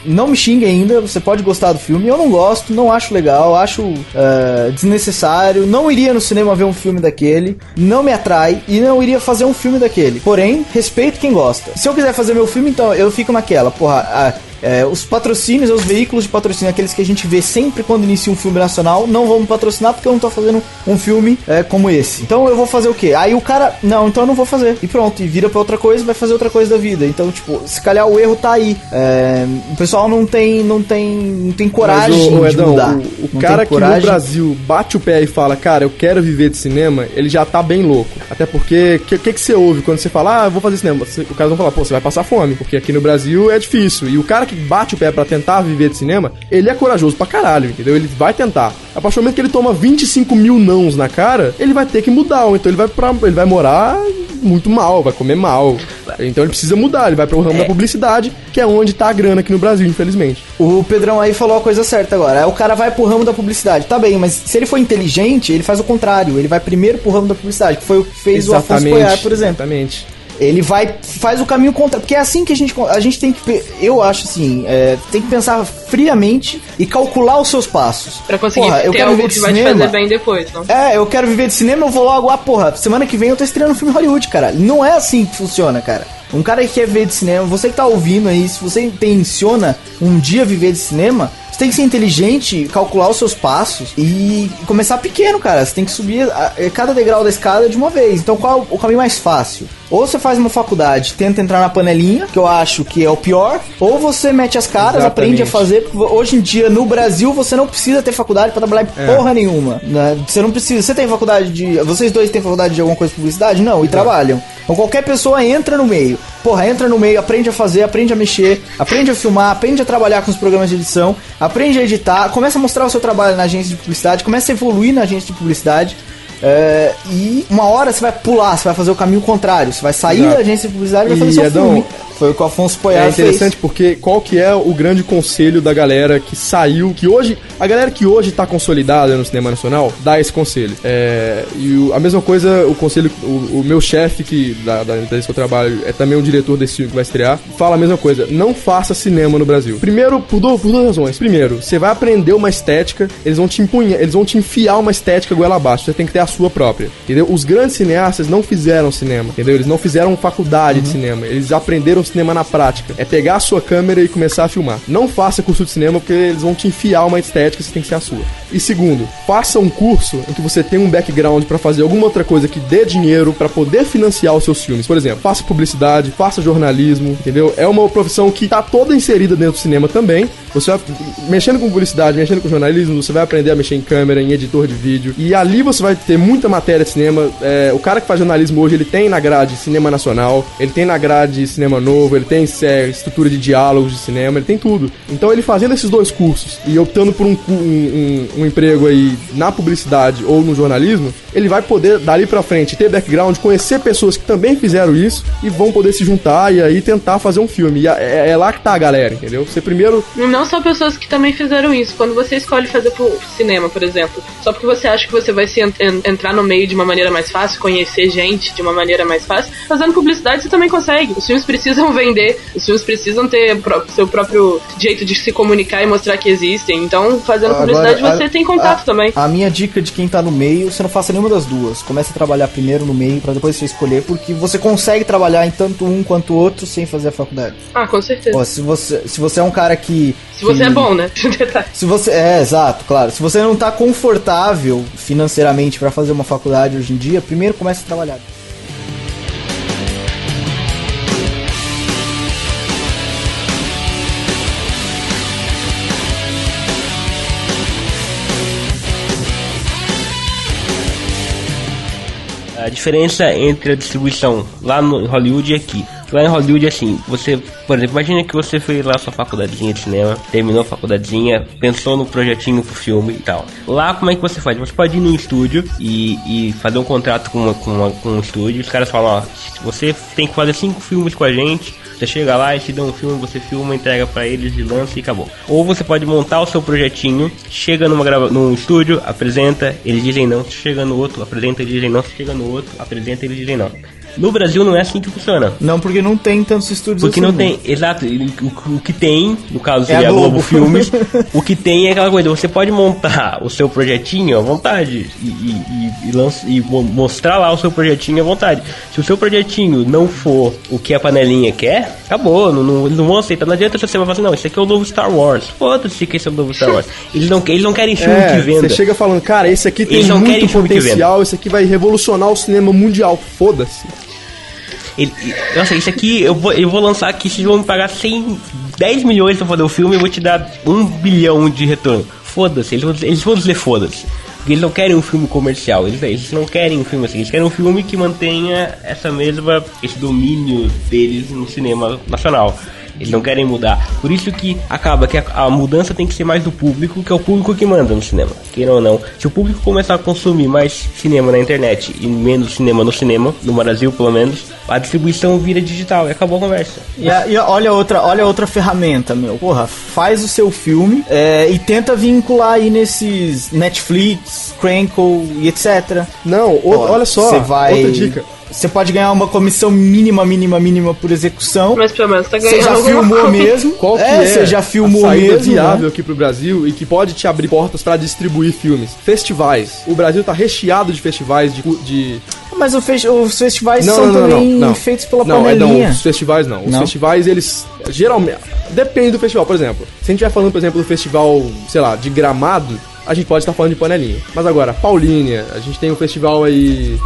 não me xingue ainda, você pode gostar do filme. Eu não gosto, não acho legal, acho é, desnecessário. Não iria no cinema ver um filme daquele, não me atrai e não iria fazer um filme daquele. Porém, respeito quem gosta. Se eu quiser fazer meu filme, então eu fico naquela, porra. É, os patrocínios, os veículos de patrocínio, aqueles que a gente vê sempre quando inicia um filme nacional, não vão me patrocinar porque eu não tô fazendo um filme é, como esse. Então eu vou fazer o quê? Aí o cara, não, então eu não vou fazer. E pronto, e vira pra outra coisa, vai fazer outra coisa da vida. Então, tipo, se calhar o erro tá aí. É, o pessoal não tem, não tem, não tem coragem Mas, ô, de Edão, mudar. o, o Não cara que no coragem. Brasil bate o pé e fala, cara, eu quero viver de cinema, ele já tá bem louco. Até porque, o que, que, que você ouve quando você fala, ah, eu vou fazer cinema? O cara vai falar, pô, você vai passar fome, porque aqui no Brasil é difícil. E o cara que bate o pé pra tentar viver de cinema, ele é corajoso pra caralho, entendeu? Ele vai tentar. A partir do momento que ele toma 25 mil nãos na cara, ele vai ter que mudar, ou então ele vai, pra, ele vai morar muito mal, vai comer mal. Então ele precisa mudar, ele vai pro ramo da publicidade, que é onde tá a grana aqui no Brasil, infelizmente. O Pedrão aí falou a coisa certa agora. O cara vai pro ramo da publicidade. Tá bem, mas se ele for inteligente, ele faz o contrário. Ele vai primeiro pro ramo da publicidade, que foi o que fez o Afonso Poiar, por exemplo. Exatamente. Ele vai, faz o caminho contrário. Porque é assim que a gente, a gente tem que, eu acho assim, é, tem que pensar friamente e calcular os seus passos. Pra conseguir Porra, eu quero viver que de vai te cinema. fazer bem depois, não? É, eu quero viver de cinema, eu vou logo, ah, porra, semana que vem eu tô estreando um filme Hollywood, cara. Não é assim que funciona, cara. Um cara que quer viver de cinema, você que tá ouvindo aí, se você intenciona um dia viver de cinema, você tem que ser inteligente, calcular os seus passos e começar pequeno, cara. Você tem que subir a- a- cada degrau da escada de uma vez. Então qual é o caminho mais fácil? Ou você faz uma faculdade, tenta entrar na panelinha, que eu acho que é o pior, ou você mete as caras, Exatamente. aprende a fazer. porque Hoje em dia, no Brasil, você não precisa ter faculdade pra trabalhar em É. porra nenhuma. né? Você não precisa. Você tem faculdade de. Vocês dois têm faculdade de alguma coisa de publicidade? Não, e trabalham. Então qualquer pessoa entra no meio. Porra, entra no meio, aprende a fazer, aprende a mexer, aprende a filmar, aprende a trabalhar com os programas de edição, aprende a editar, começa a mostrar o seu trabalho na agência de publicidade, começa a evoluir na agência de publicidade. É, e uma hora você vai pular, você vai fazer o caminho contrário. Você vai sair Exato. da agência de publicidade e vai fazer seu Edão, filme. Foi o que o Afonso Poiar É interessante fez. porque qual que é o grande conselho da galera que saiu, que hoje, a galera que hoje tá consolidada no cinema nacional, dá esse conselho. É, e o- a mesma coisa, o conselho, o, o meu chefe que da, da empresa que eu trabalho é também um diretor desse filme que vai estrear, fala a mesma coisa, não faça cinema no Brasil. Primeiro, por, du- por duas razões. Primeiro, você vai aprender uma estética, eles vão te empunhar, eles vão te enfiar uma estética goela abaixo, você tem que ter a sua própria, entendeu? Os grandes cineastas não fizeram cinema, entendeu? Eles não fizeram faculdade de cinema, eles aprenderam cinema na prática. É pegar a sua câmera e começar a filmar. Não faça curso de cinema porque eles vão te enfiar uma estética, você tem que ser a sua. E segundo, faça um curso em que você tem um background pra fazer alguma outra coisa que dê dinheiro pra poder financiar os seus filmes. Por exemplo, faça publicidade, faça jornalismo, entendeu? É uma profissão que tá toda inserida dentro do cinema também. Você vai mexendo com publicidade, mexendo com jornalismo, você vai aprender a mexer em câmera, em editor de vídeo. E ali você vai ter muita matéria de cinema. É, o cara que faz jornalismo hoje, ele tem na grade cinema nacional, ele tem na grade cinema novo, ele tem é, estrutura de diálogos de cinema, ele tem tudo. Então ele fazendo esses dois cursos e optando por um, um, um- emprego aí na publicidade ou no jornalismo, ele vai poder dali pra frente ter background, conhecer pessoas que também fizeram isso e vão poder se juntar e aí tentar fazer um filme. E é, é lá que tá a galera, entendeu? Você primeiro não só pessoas que também fizeram isso. Quando você escolhe fazer pro cinema, por exemplo, só porque você acha que você vai se entrar no meio de uma maneira mais fácil, conhecer gente de uma maneira mais fácil, fazendo publicidade você também consegue. Os filmes precisam vender, os filmes precisam ter seu próprio jeito de se comunicar e mostrar que existem. Então, fazendo publicidade Agora, você a- tem contato a- também. A minha dica de quem tá no meio, você não faça nenhuma das duas. Comece a trabalhar primeiro no meio pra depois você escolher, porque você consegue trabalhar em tanto um quanto o outro sem fazer a faculdade. Ah, com certeza. Ó, se você, se você é um cara que Se você que- é bom, né? Se você é exato, claro. Se você não tá confortável financeiramente pra fazer uma faculdade hoje em dia, primeiro comece a trabalhar. A diferença entre a distribuição lá no Hollywood e aqui. Lá em Hollywood, assim, você, por exemplo, imagina que você fez lá sua faculdadezinha de cinema, terminou a faculdadezinha, pensou no projetinho pro filme e tal. Lá, como é que você faz? Você pode ir num estúdio e, e fazer um contrato com, uma, com, uma- com um estúdio. Os caras falam, ó, você tem que fazer cinco filmes com a gente. Você chega lá e te dá um filme, você filma, entrega pra eles e lança e acabou. Ou você pode montar o seu projetinho, chega numa grava num estúdio, apresenta, eles dizem não, chega no outro, apresenta, eles dizem não, chega no outro, apresenta, eles dizem não. No Brasil não é assim que funciona. Não, porque não tem tantos estúdios Porque assim, não tem, exato, o, o que tem, no caso É a seria a Globo, Globo. Filmes, o que tem é aquela coisa, você pode montar o seu projetinho à vontade e, e, e, lança- e mo- mostrar lá o seu projetinho à vontade. Se o seu projetinho não for o que a panelinha quer, acabou, não, não, eles não vão aceitar. Não adianta você falar assim, não, esse aqui é o novo Star Wars. Foda-se que esse é o novo Star Wars. Eles não, eles não querem filme É, que venda. você chega falando, cara, esse aqui tem muito potencial, esse aqui vai revolucionar o cinema mundial. Foda-se. Ele, nossa, isso aqui eu vou, eu vou lançar aqui. Se vão me pagar 100, 10 milhões pra fazer o filme, eu vou te dar 1 bilhão de retorno. Foda-se, eles, vão eles vão dizer foda-se. Porque eles não querem um filme comercial, eles, eles não querem um filme assim, eles querem um filme que mantenha essa mesma, esse domínio deles no cinema nacional. Eles não querem mudar. Por isso que acaba que a, a mudança tem que ser mais do público, que é o público que manda no cinema. Queiram ou não. Se o público começar a consumir mais cinema na internet e menos cinema no cinema, no Brasil pelo menos, a distribuição vira digital e acabou a conversa. E, a- e olha outra, olha outra ferramenta, meu. Porra, faz o seu filme é, e tenta vincular aí nesses Netflix, Crankle e etc. Não, o- Ó, olha só, você vai, outra dica. Você pode ganhar uma comissão mínima, mínima, mínima por execução. Mas pelo menos tá Você ganhando já alguma filmou coisa. mesmo? Qual que é, é, você já filmou a saída mesmo. viável né? aqui pro Brasil e que pode te abrir portas pra distribuir filmes? Festivais. O Brasil tá recheado de festivais de... de... Mas os festivais Não, são não, não, também não, não. feitos pela não, é, panelinha. não, os festivais não. Os Não? festivais, eles geralmente... Depende do festival, por exemplo. Se a gente estiver falando, por exemplo, do festival, sei lá, de Gramado, a gente pode estar falando de panelinha. Mas agora, Paulínia, a gente tem um festival aí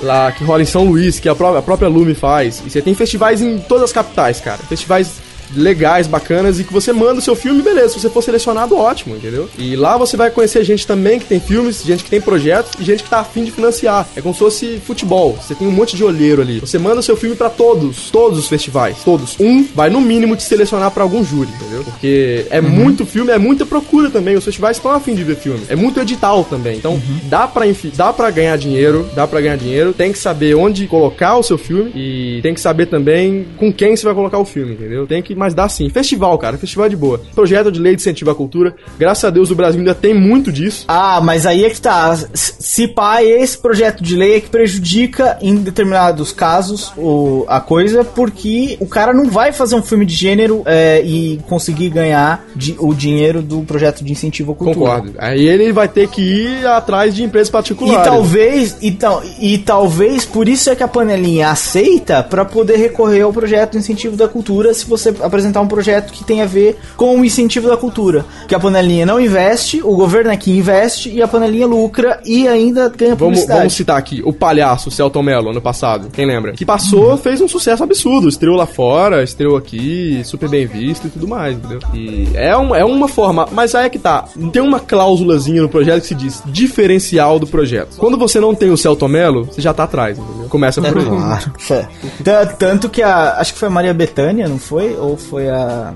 lá que rola em São Luís, que a, pró- a própria Lume faz. E você tem festivais em todas as capitais, cara. Festivais legais, bacanas, e que você manda o seu filme, beleza. Se você for selecionado, ótimo, entendeu? E lá você vai conhecer gente também que tem filmes, gente que tem projetos e gente que tá afim de financiar. É como se fosse futebol. Você tem um monte de olheiro ali. Você manda o seu filme pra todos, todos os festivais, todos. Um vai no mínimo te selecionar pra algum júri, entendeu? Porque é muito filme, é muita procura também. Os festivais estão afim de ver filme. É muito edital também. Então, dá pra enfi- dá para ganhar dinheiro, dá pra ganhar dinheiro. Tem que saber onde colocar o seu filme e tem que saber também com quem você vai colocar o filme, entendeu? Tem que, mas dá sim. Festival, cara, festival é de boa. Projeto de lei de incentivo à cultura. Graças a Deus o Brasil ainda tem muito disso. Ah, mas aí é que tá. Se pá, esse projeto de lei é que prejudica em determinados casos o, a coisa, porque o cara não vai fazer um filme de gênero é, e conseguir ganhar di- o dinheiro do projeto de incentivo à cultura. Concordo. Aí ele vai ter que ir atrás de empresas E particulares. talvez, então, e talvez por isso é que a panelinha aceita pra poder recorrer ao projeto de incentivo da cultura se você apresentar um projeto que tem a ver com o incentivo da cultura. Que a panelinha não investe, o governo aqui investe e a panelinha lucra e ainda ganha Vamos, publicidade. vamos citar aqui o palhaço Celton Mello ano passado, quem lembra? Que passou, fez um sucesso absurdo, estreou lá fora, estreou aqui, super bem visto e tudo mais, entendeu? E é, um, é uma forma, mas aí é que tá, tem uma cláusulazinha no projeto que se diz diferencial do projeto. Quando você não tem o Celton Mello, você já tá atrás, entendeu? Começa por aí. Claro. É. Tan- Tanto que a. Acho que foi a Maria Bethânia, não foi? Ou foi a.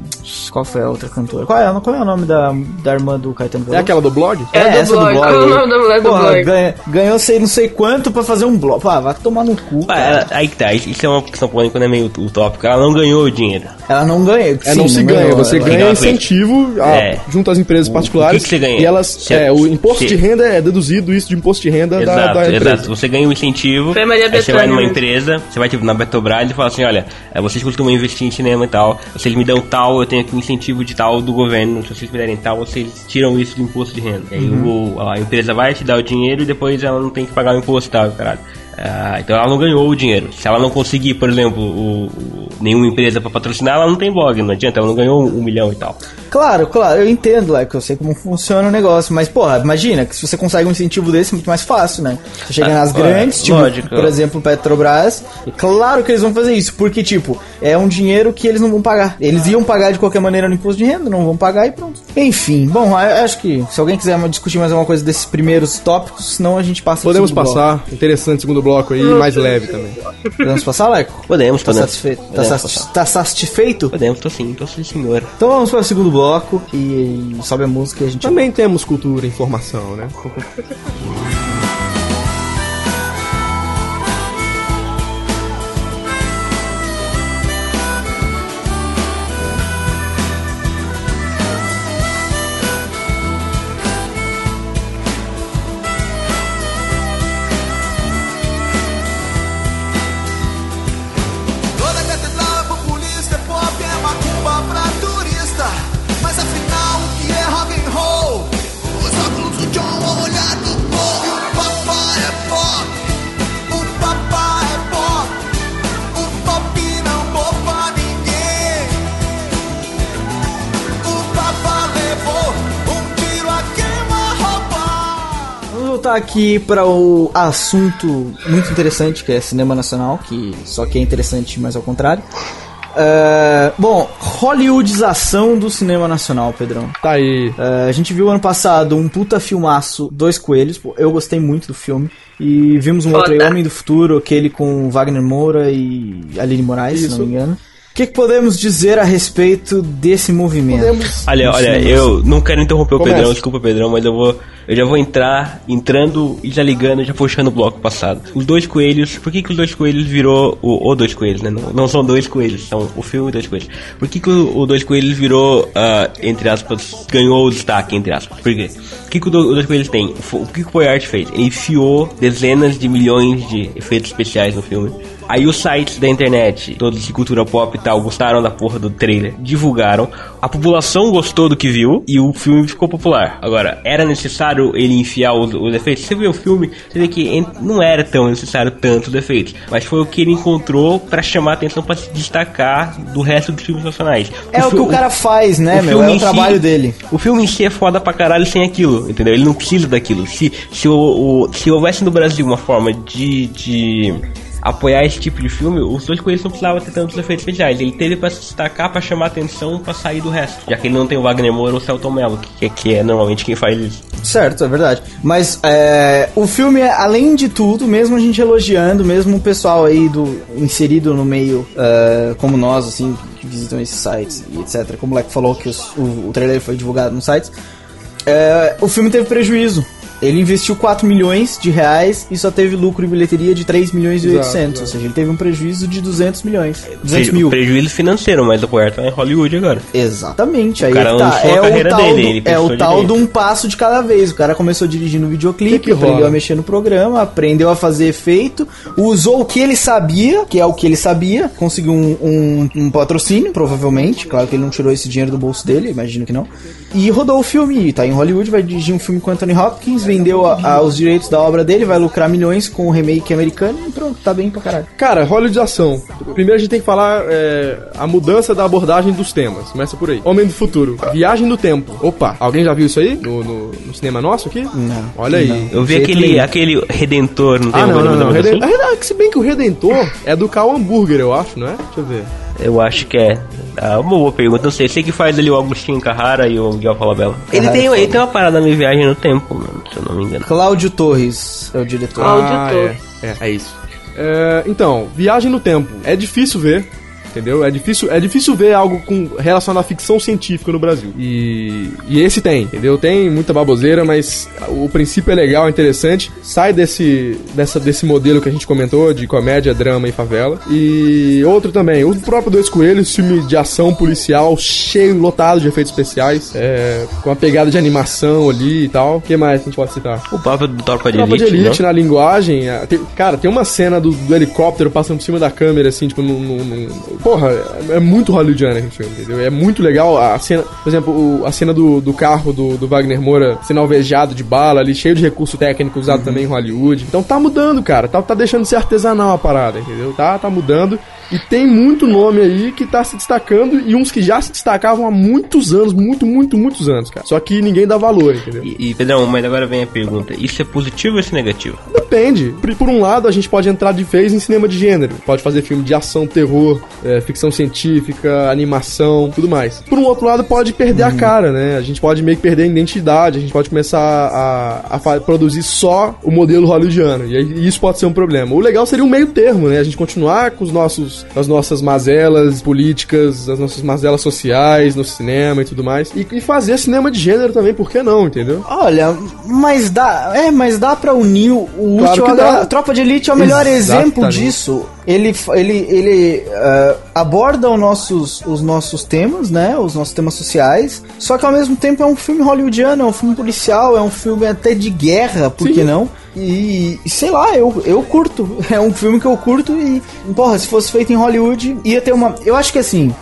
Qual foi a outra cantora? Qual é, qual é o nome da, da irmã do Caetano É Veloso? aquela do blog? É do essa blog. Qual é o nome da mulher do Porra, blog? ganha- ganhou sei não sei quanto pra fazer um blog. Ah, vai tomar no cu. Ah, ela- aí que tá, isso é uma questão polêmica, não é meio utópica. Ela não ganhou o dinheiro. Ela não ganha. É, sim, não se ganha, ganhou, você ela- ganha incentivo a- É. junto às empresas O- particulares. o que que você ganha? E elas, Se- é, o imposto se- de renda é deduzido isso de imposto de renda da, Exato, da empresa. exato. Você ganha um incentivo, aí você vai numa mesmo. empresa, você vai tipo na Petrobras e fala assim, olha, eh, vocês costumam investir em cinema e tal, vocês me dão tal, eu tenho aqui um incentivo de tal do governo, se vocês me derem tal, vocês tiram isso do imposto de renda. E aí Uhum. o- a empresa vai te dar o dinheiro e depois ela não tem que pagar o imposto tal, caralho. Ah, então ela não ganhou o dinheiro. Se ela não conseguir, por exemplo, o- o- nenhuma empresa pra patrocinar, ela não tem blog, não adianta, ela não ganhou um, um milhão e tal. Claro, claro, eu entendo, Leco, eu sei como funciona o negócio, mas, porra, imagina que se você consegue um incentivo desse, é muito mais fácil, né? Você chega Ah, nas é, grandes, tipo, lógico. por exemplo, Petrobras, e claro que eles vão fazer isso, porque, tipo, é um dinheiro que eles não vão pagar. Eles iam pagar de qualquer maneira no imposto de renda, não vão pagar e pronto. Enfim, bom, eu acho que se alguém quiser discutir mais alguma coisa desses primeiros tópicos, senão a gente passa Podemos passar. Interessante segundo bloco aí, mais leve também. Podemos passar, Leco? Podemos, Tá podemos. satisfeito? Tá, Podemos sati- passar. tá satisfeito? Podemos, tô sim, tô sim, senhor. Então vamos para o segundo bloco e sobe a música e a gente Também temos cultura e informação, né? voltar aqui para o assunto muito interessante que é cinema nacional, que só que é interessante, mas ao contrário. É, bom, Hollywoodização do cinema nacional, Pedrão. Tá aí. É, a gente viu ano passado um puta filmaço, Dois Coelhos. Pô, eu gostei muito do filme. E vimos um outro aí, Foda. Homem do Futuro, aquele com Wagner Moura e Aline Moraes, se não me engano. O que, que podemos dizer a respeito desse movimento? Podemos. Olha, olha, cinemas. eu não quero interromper o Começa. Pedrão, desculpa Pedrão, mas eu vou. Eu já vou entrar, entrando e já ligando, já puxando o bloco passado. Os dois coelhos, por que, que os dois coelhos virou. O, o dois coelhos, né? Não, não são dois coelhos, são o filme Dois Coelhos. Por que, que o, o Dois Coelhos virou, ah, entre aspas, ganhou o destaque, entre aspas? Por quê? O que, que o, Do- o Dois Coelhos tem? O, o que, que o Boyard fez? Ele enfiou dezenas de milhões de efeitos especiais no filme. Aí os sites da internet, todos de cultura pop e tal, gostaram da porra do trailer, divulgaram. A população gostou do que viu e o filme ficou popular. Agora, era necessário ele enfiar os, os efeitos? Você vê o filme, você vê que não era tão necessário tanto os efeitos. Mas foi o que ele encontrou pra chamar a atenção, pra se destacar do resto dos filmes nacionais. É o que fi- o cara faz, né, o meu? filme É o si- trabalho dele. O filme em si é foda pra caralho sem aquilo, entendeu? Ele não precisa daquilo. Se, se, o, o- se houvesse no Brasil uma forma de, de apoiar esse tipo de filme, os dois coelhos não precisavam ter tantos efeitos especiais. Ele teve pra se destacar, pra chamar atenção, pra sair do resto. Já que ele não tem o Wagner Moura ou o Celton Mello, que, que é normalmente quem faz isso. Certo, é verdade. Mas é, o filme, é, além de tudo, mesmo a gente elogiando, mesmo o pessoal aí do inserido no meio, é, como nós, assim, que visitam esses sites e etc. Como o Leque falou que os- o, o trailer foi divulgado nos sites, é, o filme teve prejuízo. Ele investiu 4 milhões de reais e só teve lucro e bilheteria de 3 milhões e Exato, 800. exato. Ou seja, ele teve um prejuízo de 200 milhões. 200 Preju- mil. Prejuízo financeiro, mas o Puerto tá em Hollywood agora. Exatamente, aí cara é tá. É o carreira tal, dele, do, ele é o tal de um passo de cada vez. O cara começou dirigindo videoclipe, Que que aprendeu rola? a mexer no programa, aprendeu a fazer efeito, usou o que ele sabia, que é o que ele sabia, conseguiu um, um- um patrocínio, provavelmente. Claro que ele não tirou esse dinheiro do bolso dele, imagino que não. E rodou o filme, tá em Hollywood, vai dirigir um filme com Anthony Hopkins, vendeu a- a- os direitos da obra dele, vai lucrar milhões com o remake americano e pronto, tá bem pra caralho. Cara, Hollywoodização. Primeiro a gente tem que falar é, a mudança da abordagem dos temas. Começa por aí. Homem do Futuro. Viagem no tempo. Opa, alguém já viu isso aí? No, no- no cinema nosso aqui? Não. Olha aí. Não. Eu vi Jeito aquele, nenhum. aquele Redentor, não tem Ah, um não, não, não. nome assim? Reden... Ah, Se bem que o Redentor é do Cal Hambúrguer, eu acho, não é? Deixa eu ver. Eu acho que é. Ah, uma boa pergunta, não sei. Sei que faz ali o Agostinho Carrara e o Miguel Falabella. Ele Carrara tem, é ele tem uma parada na viagem no tempo, mano, se eu não me engano. Cláudio Torres é o diretor. Ah, Auditor. é. É, é isso. É, então, Viagem no Tempo. É difícil ver. Entendeu? É difícil, é difícil ver algo com relacionado à ficção científica no Brasil. E, e esse tem, entendeu? Tem muita baboseira, mas o princípio é legal, é interessante. Sai desse, dessa, desse modelo que a gente comentou, de comédia, drama e favela. E outro também, o próprio Dois Coelhos, filme de ação policial, cheio, lotado de efeitos especiais, é, com uma pegada de animação ali e tal. O que mais a gente pode citar? O papo do Tropa de Tropa Elite, de Elite não? na linguagem. a- tem- cara, tem uma cena do, do helicóptero passando por cima da câmera, assim, tipo, num- num- porra, é, é muito hollywoodiano esse filme, entendeu? É muito legal a cena. Por exemplo, o- a cena do, do carro do, do Wagner Moura sendo alvejado de bala ali, cheio de recurso técnico usado também em Hollywood. Então tá mudando, cara. Tá, tá deixando de ser artesanal a parada, entendeu? Tá, tá mudando. E tem muito nome aí que tá se destacando e uns que já se destacavam há muitos anos, muito, muito, muitos anos, cara. Só que ninguém dá valor, entendeu? E, e, Pedrão, mas agora vem a pergunta: isso é positivo ou isso é negativo? Depende. Por, por um lado, a gente pode entrar de vez em cinema de gênero. Pode fazer filme de ação, terror, é, ficção científica, animação, tudo mais. Por um outro lado, pode perder a cara, né? A gente pode meio que perder a identidade. A gente pode começar a, a fa- produzir só o modelo hollywoodiano. E aí, isso pode ser um problema. O legal seria um meio termo, né? A gente continuar com os nossos, as nossas mazelas políticas, as nossas mazelas sociais no cinema e tudo mais. E, e fazer cinema de gênero também, por que não, entendeu? Olha, mas dá, é, mas dá pra unir o útil ao dá. agradável. Tropa de Elite é o melhor Exatamente. exemplo disso. Ele, ele, ele ah, aborda os nossos, os nossos temas, né? Os nossos temas sociais. Só que ao mesmo tempo é um filme hollywoodiano, é um filme policial, é um filme até de guerra, por Sim. que não? E, sei lá, eu, eu curto. É um filme que eu curto e, porra, se fosse feito em Hollywood, ia ter uma. Eu acho que assim.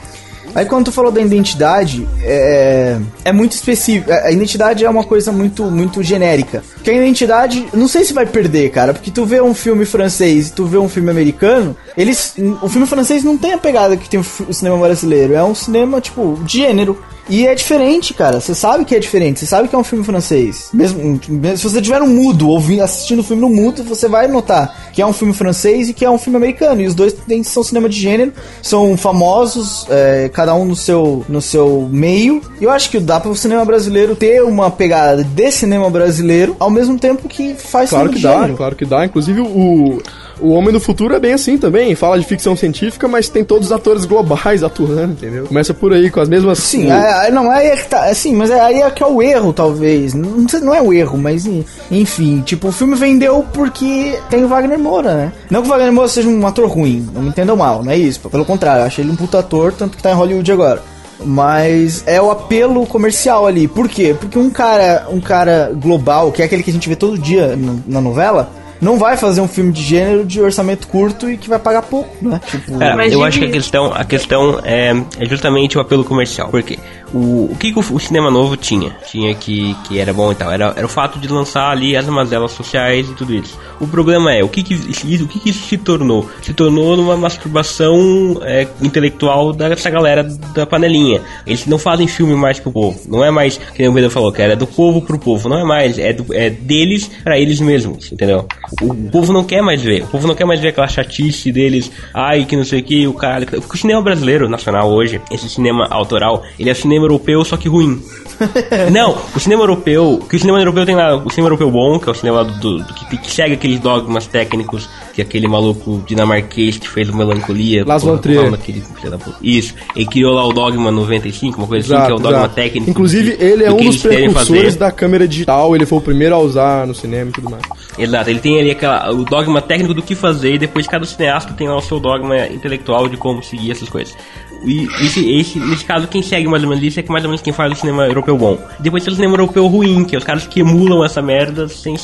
Aí quando tu falou da identidade, é, é muito específico. A identidade é uma coisa muito, muito genérica. Porque a identidade, não sei se vai perder, cara, porque tu vê um filme francês e tu vê um filme americano, eles. O filme francês não tem a pegada que tem o cinema brasileiro. É um cinema, tipo, de gênero. E é diferente, cara. Você sabe que é diferente. Você sabe que é um filme francês. Mesmo, mesmo se você tiver um mudo, ouvindo, assistindo o filme no mudo, você vai notar que é um filme francês e que é um filme americano. E os dois têm, são cinema de gênero, são famosos, é, cada um no seu, no seu meio. E eu acho que dá para o cinema brasileiro ter uma pegada de cinema brasileiro, ao mesmo tempo que faz Claro que dá, gênero. claro que dá. Inclusive o, o Homem do Futuro é bem assim também. Fala de ficção científica, mas tem todos os atores globais atuando, entendeu? Começa por aí, com as mesmas. Sim, o- é, é, não, aí é que tá, assim, mas é, aí é que é o erro, talvez. Não, sei- não é o erro, mas en- enfim, tipo, o filme vendeu porque tem o Wagner Moura, né? Não que o Wagner Moura seja um ator ruim, não me entendam mal, não é isso. Pelo contrário, eu acho ele um puta ator, tanto que tá em Hollywood agora. Mas é o apelo comercial ali. Por quê? Porque um cara, um cara global, que é aquele que a gente vê todo dia na novela, não vai fazer um filme de gênero de orçamento curto e que vai pagar pouco, né? Tipo, Mas eu acho que a questão, a questão é, é justamente o apelo comercial. Por quê? O, o que, que o, o cinema novo tinha? Tinha que, que era bom e tal. Era, era o fato de lançar ali as mazelas sociais e tudo isso. O problema é, o que que, isso- o que, que isso se tornou? Se tornou numa masturbação é, intelectual dessa galera da panelinha. Eles não fazem filme mais pro povo. Não é mais, que nem o Pedro falou, que era do povo pro povo. Não é mais, é, do- é deles pra eles mesmos, entendeu? O povo não quer mais ver. O povo não quer mais ver aquela chatice deles. Ai, que não sei o que, o cara. Porque o cinema brasileiro, nacional hoje, esse cinema autoral, ele é cinema europeu, só que ruim. não, o cinema europeu. Que o cinema europeu tem lá. O cinema europeu bom, que é o cinema do, do- do- que, que segue aqueles dogmas técnicos que aquele maluco dinamarquês que fez o Melancolia. Von Trier. puta? Isso. Ele criou lá o Dogma 95, uma coisa assim, que é o Exato, dogma exato. técnico. Inclusive, ele é do um dos precursores da câmera digital, ele foi o primeiro a usar no cinema e tudo mais. Exato, ele tem ali aquela, o dogma técnico do que fazer e depois cada cineasta tem lá o seu dogma intelectual de como seguir essas coisas. E esse, esse, nesse caso, quem segue mais ou menos isso é que mais ou menos quem faz o cinema europeu bom. Depois tem o cinema europeu ruim, que é os caras que emulam essa merda sem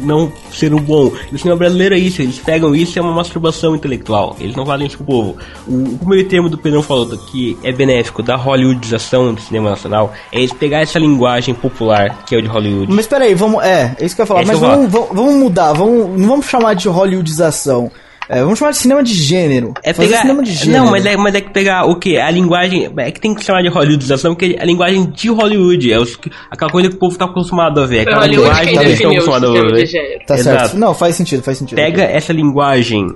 não ser o bom. E o cinema brasileiro é isso, eles pegam isso e é uma masturbação intelectual. Eles não fazem isso pro povo. O, o meio termo do Pedrão falou que é benéfico da hollywoodização do cinema nacional é eles pegar essa linguagem popular que é o de Hollywood. Mas peraí, vamos. É, é isso que eu ia falar. É mas vamos, vamos, vamos mudar, vamos, não vamos chamar de Hollywoodização. É, vamos chamar de cinema de gênero. É Fazer pegar. cinema de gênero. Não, mas é, mas é que pegar o que? A linguagem. É que tem que chamar de Hollywoodização, porque a linguagem de Hollywood é os, aquela coisa que o povo tá acostumado a ver. Aquela Hollywood linguagem que eles estão definiu o acostumados a ver. Tá certo. Exato. Não, faz sentido, faz sentido. Pega essa linguagem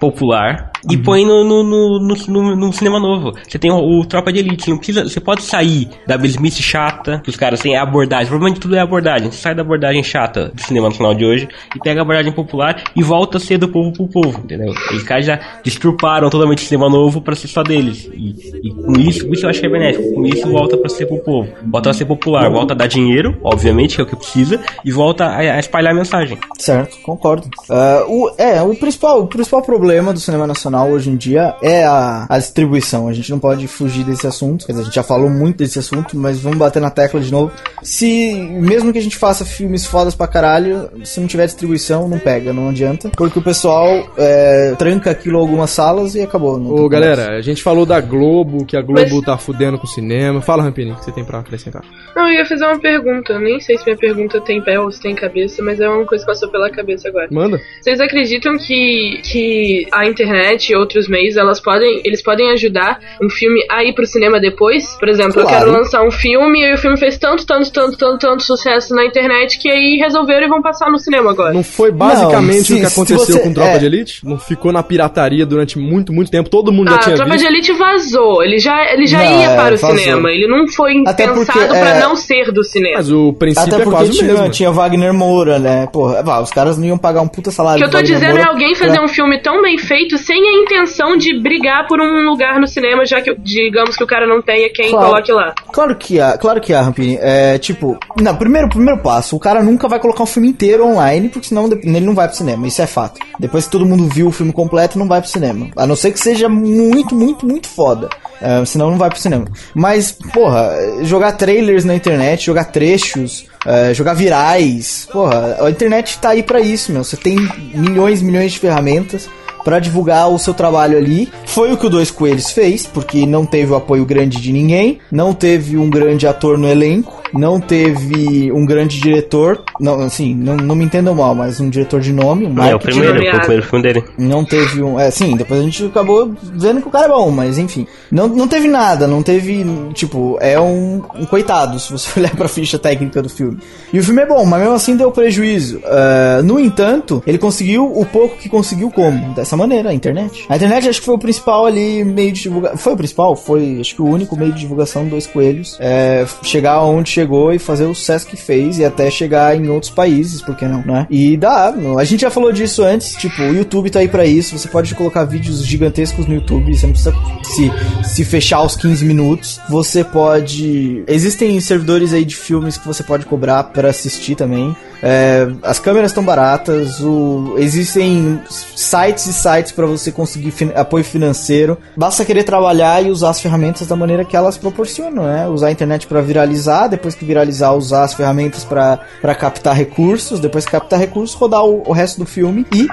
popular e põe no, no, no, no, no- no cinema novo. Você tem o, o Tropa de Elite, não precisa, você pode sair da mesmice chata, que os caras têm a abordagem, provavelmente tudo é abordagem. Você sai da abordagem chata do cinema nacional de hoje e pega a abordagem popular e volta a ser do povo pro povo, entendeu? Os caras já destruparam totalmente o cinema novo pra ser só deles. E, e com isso, isso eu acho que é benéfico. Com isso volta pra ser pro povo. Volta a ser popular, volta a dar dinheiro, obviamente, que é o que precisa, e volta a, a espalhar a mensagem. Certo, concordo. Ah, o, é, o principal, o principal problema do cinema nacional hoje em dia é a, a distribuição. A gente não pode fugir desse assunto. Quer dizer, a gente já falou muito desse assunto, mas vamos bater na tecla de novo. Se, mesmo que a gente faça filmes fodas pra caralho, se não tiver distribuição, não pega, não adianta. Porque o pessoal é, tranca aquilo algumas salas e acabou. Ô, galera, a gente falou da Globo, que a Globo Mas- tá fudendo com o cinema. Fala, Rampini, o que você tem pra acrescentar? Não, eu ia fazer uma pergunta. Nem sei se minha pergunta tem pé ou se tem cabeça, mas é uma coisa que passou pela cabeça agora. Manda. Vocês acreditam que, que a internet e outros meios elas podem, eles podem ajudar um filme a ir pro cinema depois? Por exemplo, eu Claro. quero lançar um filme e o filme fez tanto, tanto, tanto, tanto, tanto sucesso na internet que aí resolveram e vão passar no cinema agora. Não foi basicamente Não, se- o que aconteceu você- com Tropa é. de Elite? Não ficou na pirataria durante muito, muito tempo. Todo mundo já Ah, tinha Tropa visto. de Elite vazou. Ele já, ele já Não, ia é, para o vazou. cinema. Ele não foi Até porque, pensado pra é, não ser do cinema. Mas o princípio Até é porque quase o tinha, mesmo. tinha Wagner Moura, né? Porra, vá, os caras não iam pagar um puta O salário que eu tô Wagner dizendo é Moura alguém fazer pra- um filme tão bem feito sem a intenção de brigar por um lugar no cinema, já que, digamos que o cara não tenha quem Claro. coloque lá. Claro que há, claro que há, Rampini. É, tipo, não, primeiro, primeiro passo, o cara nunca vai colocar um filme inteiro online, porque senão ele não vai pro cinema, isso é fato. Depois que todo mundo viu o filme completo, não vai pro cinema. A não ser que seja muito, muito, muito foda. É, senão não vai pro cinema. Mas, porra, jogar trailers na internet, jogar trechos, é, jogar virais, porra, a internet tá aí pra isso, meu. Você tem milhões e milhões de ferramentas pra divulgar o seu trabalho ali. Foi o que o Dois Coelhos fez, porque não teve o apoio grande de ninguém, não teve um grande ator no elenco, não teve um grande diretor, não, assim, não, não me entendam mal, mas um diretor de nome, um É o primeiro, foi o primeiro filme dele. não teve um. É, sim, depois a gente acabou vendo que o cara é bom, mas enfim. Não, não teve nada, não teve. Tipo, é um, um coitado se você olhar pra ficha técnica do filme. E o filme é bom, mas mesmo assim deu prejuízo. Ah, no entanto, ele conseguiu o pouco que conseguiu como? Dessa maneira, a internet. A internet acho que foi o principal ali meio de divulgação. Foi o principal? Foi, acho que o único meio de divulgação dos coelhos. É, chegar onde chegou e fazer o sucesso que fez e até chegar em outros países, por que não, né? E dá, a gente já falou disso antes, tipo, o YouTube tá aí pra isso, você pode colocar vídeos gigantescos no YouTube, você não precisa se, se fechar aos 15 minutos. Você pode. Existem servidores aí de filmes que você pode cobrar pra assistir também. É, as câmeras estão baratas, o, existem sites e sites para você conseguir fin- apoio financeiro. Basta querer trabalhar e usar as ferramentas da maneira que elas proporcionam, né? Usar a internet para viralizar, depois que viralizar, usar as ferramentas para captar recursos, depois que captar recursos, rodar o, o resto do filme e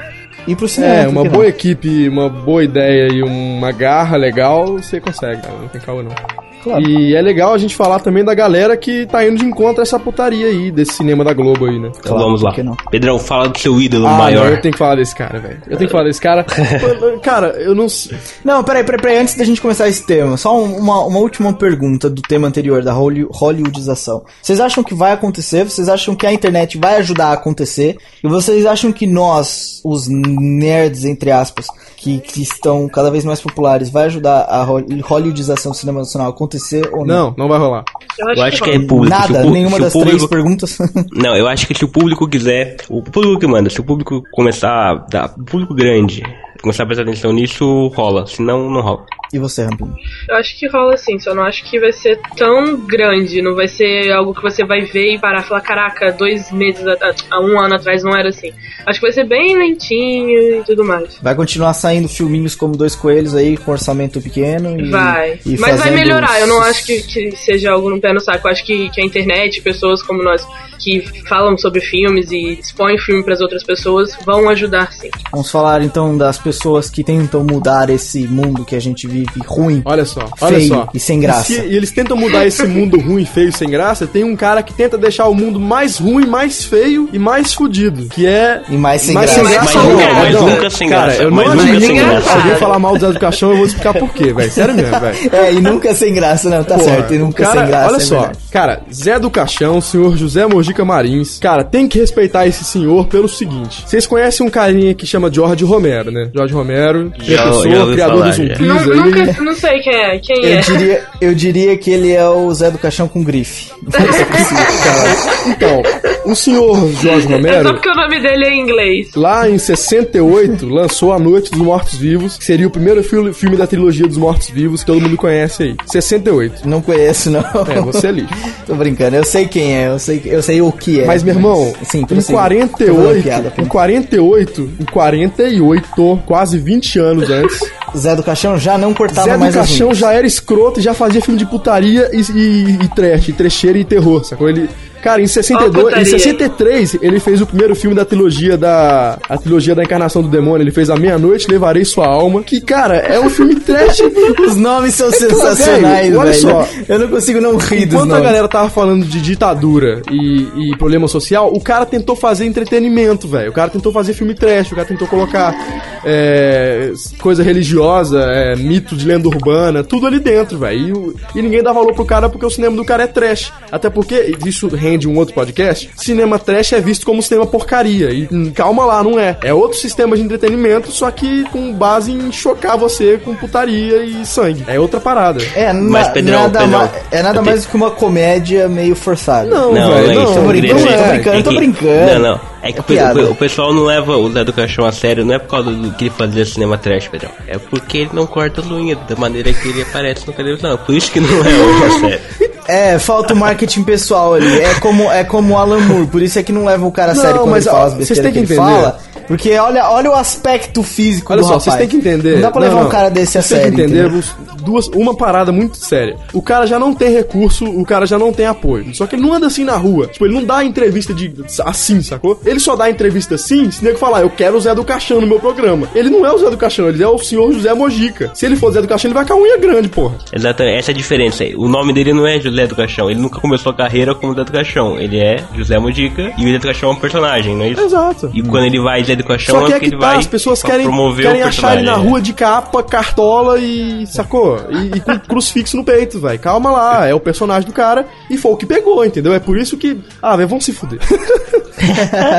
ir pro cinema. É, uma boa não? equipe, uma boa ideia e uma garra legal, você consegue, cara. Não tem calma não. Claro. E é legal a gente falar também da galera que tá indo de encontro a essa putaria aí, desse cinema da Globo aí, né? Então vamos lá. Pedrão, fala do seu ídolo Ah, maior. não, eu tenho que falar desse cara, velho. Eu tenho que falar desse cara. Cara, eu não sei. Não, peraí, peraí, peraí, antes da gente começar esse tema, só um- uma, uma última pergunta do tema anterior, da Holly- Hollywoodização. Vocês acham que vai acontecer? Vocês acham que a internet vai ajudar a acontecer? E vocês acham que nós, os nerds, entre aspas, que, que estão cada vez mais populares, vai ajudar a Hol- Hollywoodização do cinema nacional a acontecer ou não? Não, não vai rolar. Eu acho que é público. Nada, o nenhuma das público- três perguntas. Não, eu acho que se o público quiser, o público que manda, se o público começar o público grande começar a prestar atenção nisso, rola, senão não rola. e você, Rampinho? Eu acho que rola assim, só não acho que vai ser tão grande, não vai ser algo que você vai ver e parar e falar, caraca, dois meses, a- há um ano atrás não era assim. Acho que vai ser bem lentinho e tudo mais. Vai continuar saindo filminhos como Dois Coelhos aí, com orçamento pequeno e... Vai. e Mas vai melhorar, eu não acho que, que seja algo no pé no saco. Eu acho que, que a internet, pessoas como nós que falam sobre filmes e expõem filme para as outras pessoas vão ajudar sim. Vamos falar então das pessoas que tentam mudar esse mundo que a gente vive ruim. Olha só, olha Feio só. e sem graça. E, se- e eles tentam mudar esse mundo ruim, feio e sem graça. Tem um cara que tenta deixar o mundo mais ruim, mais feio e mais fudido. Que é. E mais sem mais graça. sem Mas graça. não, mas não. nunca sem cara, graça, Eu não admito sem graça. alguém falar mal do Zé do Caixão, eu vou explicar por quê, velho. Sério mesmo, velho. É, e nunca sem graça, não, tá Porra, certo. E nunca cara, sem graça. Olha é só, verdade. cara, Zé do Caixão, senhor José Mojica Marins, cara, tem que respeitar esse senhor pelo seguinte. Vocês conhecem um carinha que chama George Romero, né? George Romero, Já- professor, criador falar, dos zumbis Não, aí. nunca, não sei quem é. Quem Eu é? diria, eu diria que ele é o Zé do Caixão com grife. Então, o senhor Jorge É só Romero, porque o nome dele é em inglês. lá em 68, lançou A Noite dos Mortos Vivos, que seria o primeiro fil- filme da trilogia dos Mortos Vivos que todo mundo conhece aí. 68. Não conheço, não. É, você é lixo. Tô brincando, eu sei quem é, eu sei, eu sei o que é. Mas, meu irmão, sim, em prossiga. Tô fazendo 48, piada, pô. em 48, em 48, quase 20 anos antes, Zé do Caixão já não cortava Zé do mais as Caixão unhas. já era escroto e já fazia filme de putaria e, e, e trash, e trecheira e terror, sacou? Ele... Cara, em 62, em putaria. 63, ele fez o primeiro filme da trilogia da a trilogia da encarnação do demônio, ele fez A Meia-Noite Levarei Sua Alma, que cara, é um filme trash. Os nomes são Então, sensacionais, velho, olha só. Eu não consigo não rir dos Enquanto a nomes. galera tava falando de ditadura e, e problema social, o cara tentou fazer entretenimento, velho. O cara tentou fazer filme trash, o cara tentou colocar é, coisa religiosa, é, mito de lenda urbana, tudo ali dentro, velho. E, e ninguém dá valor pro cara porque o cinema do cara é trash. Até porque, isso rende um outro podcast, cinema trash é visto como cinema porcaria. E hum, calma lá, não é. É outro sistema de entretenimento, só que com base em chocar você com putaria e sangue. É outra parada. É, Mas, na- Pedrão, nada, Pedrão, ma- é nada mais do que uma comédia meio forçada. Não, Não, velho, não é não, isso, tô brincando, tô brincando, é tô que- brincando. Não, não. É que É o, o- o pessoal não leva o Zé do Caixão a sério, não é por causa do que ele fazia cinema trash, Pedrão. É porque ele não corta as unhas da maneira que ele aparece na televisão. Por isso que não é o sério. É, falta o marketing pessoal ali. É como, é como o Alan Moore, por isso é que não leva o cara a Não, sério quando mas, ele fala ó, as vocês besteiras têm que, que ele entender. fala. Porque olha, olha o aspecto físico Olha do só, rapaz. vocês têm que entender. Não dá pra levar Não, um não. cara desse a Vocês sério. têm que entender entendeu? duas, uma parada muito séria. O cara já não tem recurso, o cara já não tem apoio. Só que ele não anda assim na rua. Tipo, ele não dá entrevista de assim, sacou? Ele só dá entrevista assim se nego falar, eu quero o Zé do Caixão no meu programa. Ele não é o Zé do Caixão, ele é o senhor José Mojica. Se ele for Zé do Caixão, ele vai com a unha grande, porra. Exatamente, essa é a diferença aí. O nome dele não é José do Caixão. Ele nunca começou a carreira como Zé do Caixão. Ele é José Mudica e o Zé do Caixão é um personagem, não é isso? Exato. E quando ele vai Zé do Caixão Só que é é que tá, vai as pessoas querem, promover querem achar ele na rua de capa, cartola e. sacou? E, e com crucifixo no peito, velho. Calma lá, é o personagem do cara e foi o que pegou, entendeu? É por isso que. Ah, velho, vamos se fuder.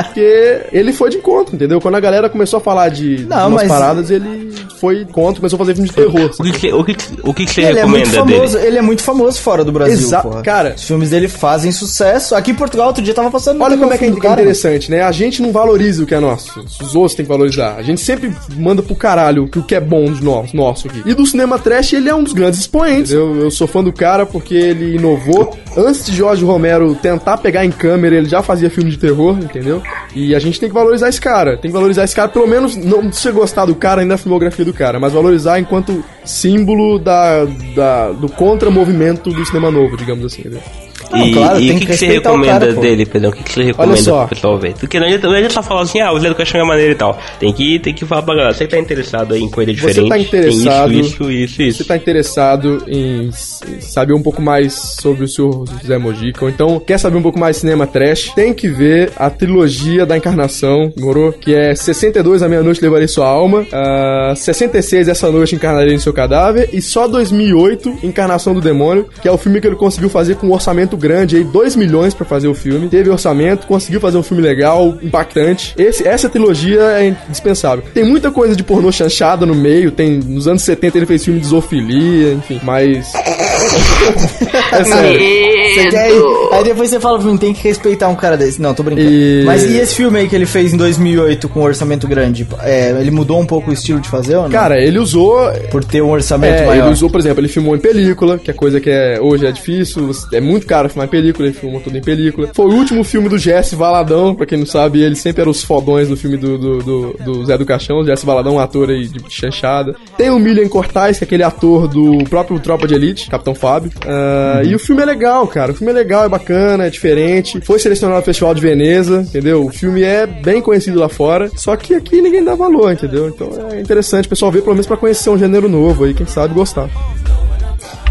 Porque ele foi de encontro, entendeu? Quando a galera começou a falar de Não, umas mas- paradas, ele foi contra, começou a fazer filme de terror. O que, o que, o que, que você Ele é muito recomenda famoso, dele? ele é muito famoso fora do Brasil, Exa- porra. cara. Os filmes dele fazem sucesso. Aqui em Portugal, outro dia tava passando. Olha como é que é do cara, interessante, né? A gente não valoriza o que é nosso. Os outros têm que valorizar. A gente sempre manda pro caralho o que é bom de nós, nosso aqui. E do cinema trash, ele é um dos grandes expoentes. Eu, eu sou fã do cara porque ele inovou. Antes de Jorge Romero tentar pegar em câmera, ele já fazia filme de terror, entendeu? E a gente tem que valorizar esse cara. Tem que valorizar esse cara, pelo menos não se gostar do cara ainda da filmografia do cara, mas valorizar enquanto símbolo da, da- do contra-movimento do cinema novo, digamos assim, entendeu? E, claro, e o que que, você recomenda cara, dele, Pedrão? O que, que você recomenda pro pessoal ver? Porque não adianta, não adianta só falar assim, ah, o Zé do Caixão é maneiro e tal. Tem que, tem que falar pra galera, você tá interessado em coisa Você diferente. tá interessado- isso, isso, isso, isso. Você tá interessado em saber um pouco mais sobre o senhor José Mojica, ou então quer saber um pouco mais de cinema trash, tem que ver a trilogia da Encarnação, morou? Que é 62 A Meia-Noite Levarei Sua Alma, ah, 66 Essa Noite Encarnarei no Seu Cadáver, e só 2008 Encarnação do Demônio, que é o filme que ele conseguiu fazer com um orçamento grande, aí 2 milhões pra fazer o filme, teve orçamento, conseguiu fazer um filme legal, impactante. Esse, essa trilogia é indispensável. Tem muita coisa de pornô chanchada no meio, tem nos anos 70 ele fez filme de zoofilia, enfim, mas é sério. Quer. Aí depois você fala pra mim, tem que respeitar um cara desse. Não, tô brincando. E- Mas e esse filme aí que ele fez em 2008 com um orçamento grande? É, ele mudou um pouco o estilo de fazer ou não? Cara, ele usou Por ter um orçamento É, maior. ele usou, por exemplo, ele filmou em película, que é coisa que é, hoje é difícil, é muito caro filmar em película, ele filmou tudo em película. Foi o último filme do Jesse Valadão, pra quem não sabe, ele sempre era os fodões do filme do, do, do- do Zé do Caixão, o Jesse Valadão, um ator aí de chanchada. Tem o Milian Cortais, que é aquele ator do próprio Tropa de Elite, Capitão Fábio. Ah, E o filme é legal, cara, o filme é legal, é bacana, é diferente. Foi selecionado no Festival de Veneza, entendeu? O filme é bem conhecido lá fora, só que aqui ninguém dá valor, entendeu? Então é interessante o pessoal ver pelo menos pra conhecer um gênero novo aí, quem sabe gostar.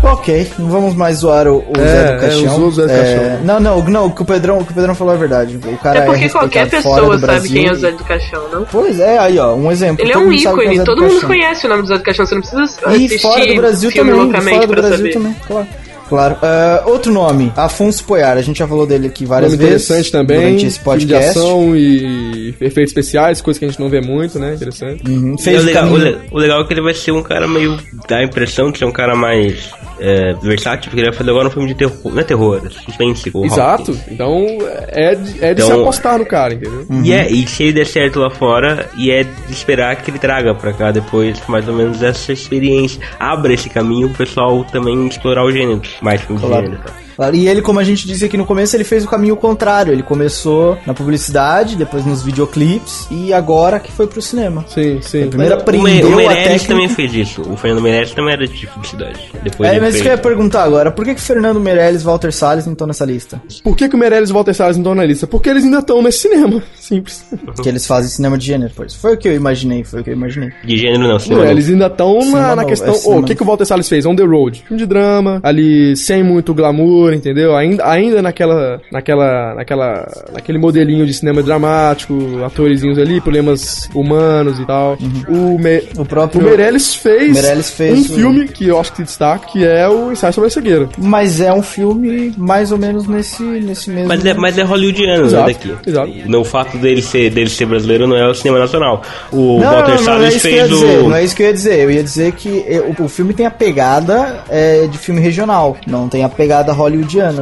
Ok, não vamos mais zoar o, o É, Zé do é, Caixão. usou o Zé do É, Caixão. Não, não, não, o que o Pedrão, o que o Pedrão falou é verdade. O cara É porque respeitado qualquer pessoa sabe Brasil. quem é o Zé do Caixão, não? Pois é, aí ó, um exemplo. Ele é um é ícone, todo mundo conhece o nome do Zé do Caixão, você não precisa E assistir fora do Brasil também, fora do Brasil saber. também, claro. Claro. Ah, outro nome, Afonso Poiar. A gente já falou dele aqui várias Nome vezes. interessante também, Durante esse filme de podcast. ação e efeitos especiais, coisa que a gente não vê muito, né? Interessante. Uhum, Fez o, o legal, o, le- o legal é que ele vai ser um cara meio. dá a impressão de ser um cara mais é, versátil, porque ele vai fazer agora um filme de terror. Não é terror, é suspense. o Exato. Então é de, é de se Então- apostar no cara, entendeu? E, é, e se ele der certo lá fora, e é de esperar que ele traga pra cá depois mais ou menos essa experiência. Abra esse caminho pro pessoal também explorar o gênero. Mais filme de Claro. gênero. tá? E ele, como a gente disse aqui no começo, ele fez o caminho contrário. Ele começou na publicidade, depois nos videoclipes e agora que foi pro cinema. Sim, sim. Primeiro O, Me, aprendeu o Meirelles técnica. também fez isso. O Fernando Meirelles também era de publicidade. Depois É, ele mas fez... que eu ia perguntar agora. Por que, que Fernando Meirelles e Walter Salles não estão nessa lista? Por que, que o Meirelles e o Walter Salles não estão na lista? Porque eles ainda estão nesse cinema. Simples. Que eles fazem cinema de gênero, pois. Foi o que eu imaginei, foi o que eu imaginei. De gênero não, cinema Não, eles ainda estão na, na questão. é o que, que o Walter Salles fez? On the Road. Filme de drama, ali sem muito glamour, entendeu? Ainda, ainda naquela, naquela, naquela, naquele modelinho de cinema dramático, atorzinhos ali, problemas humanos e tal. O, Me, O próprio. o Meirelles fez, Meirelles fez um o- filme que eu acho que se destaca, que é o Ensaio sobre a Cegueira. Mas é um filme mais ou menos nesse, nesse mesmo. Mas é, mas é hollywoodiano, Exato, né, daqui. exato. No fato dele ser, dele ser brasileiro não é o cinema nacional. O Não, Walter não, não, não é Salles fez dizer, o... não é isso que eu ia dizer. Eu ia dizer que o, o filme tem a pegada eh, de filme regional, não tem a pegada hollywoodiana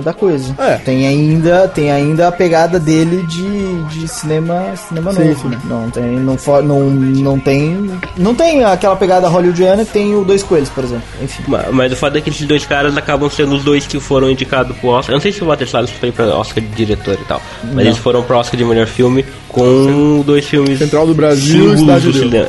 da coisa. É. Tem ainda, tem ainda a pegada dele de, de cinema, cinema Sim, novo, sim. né? Não tem, não, for, não, não tem, não tem aquela pegada hollywoodiana que tem o Dois Coelhos, por exemplo. Enfim. Ma- Mas o fato é que esses dois caras acabam sendo os dois que foram indicados pro Oscar. Eu não sei se o Walter Salles foi pra Oscar de diretor e tal. Mas Não. eles foram pro Oscar de melhor filme com dois filmes. Central do Brasil e Cidade do de Deus. cinema.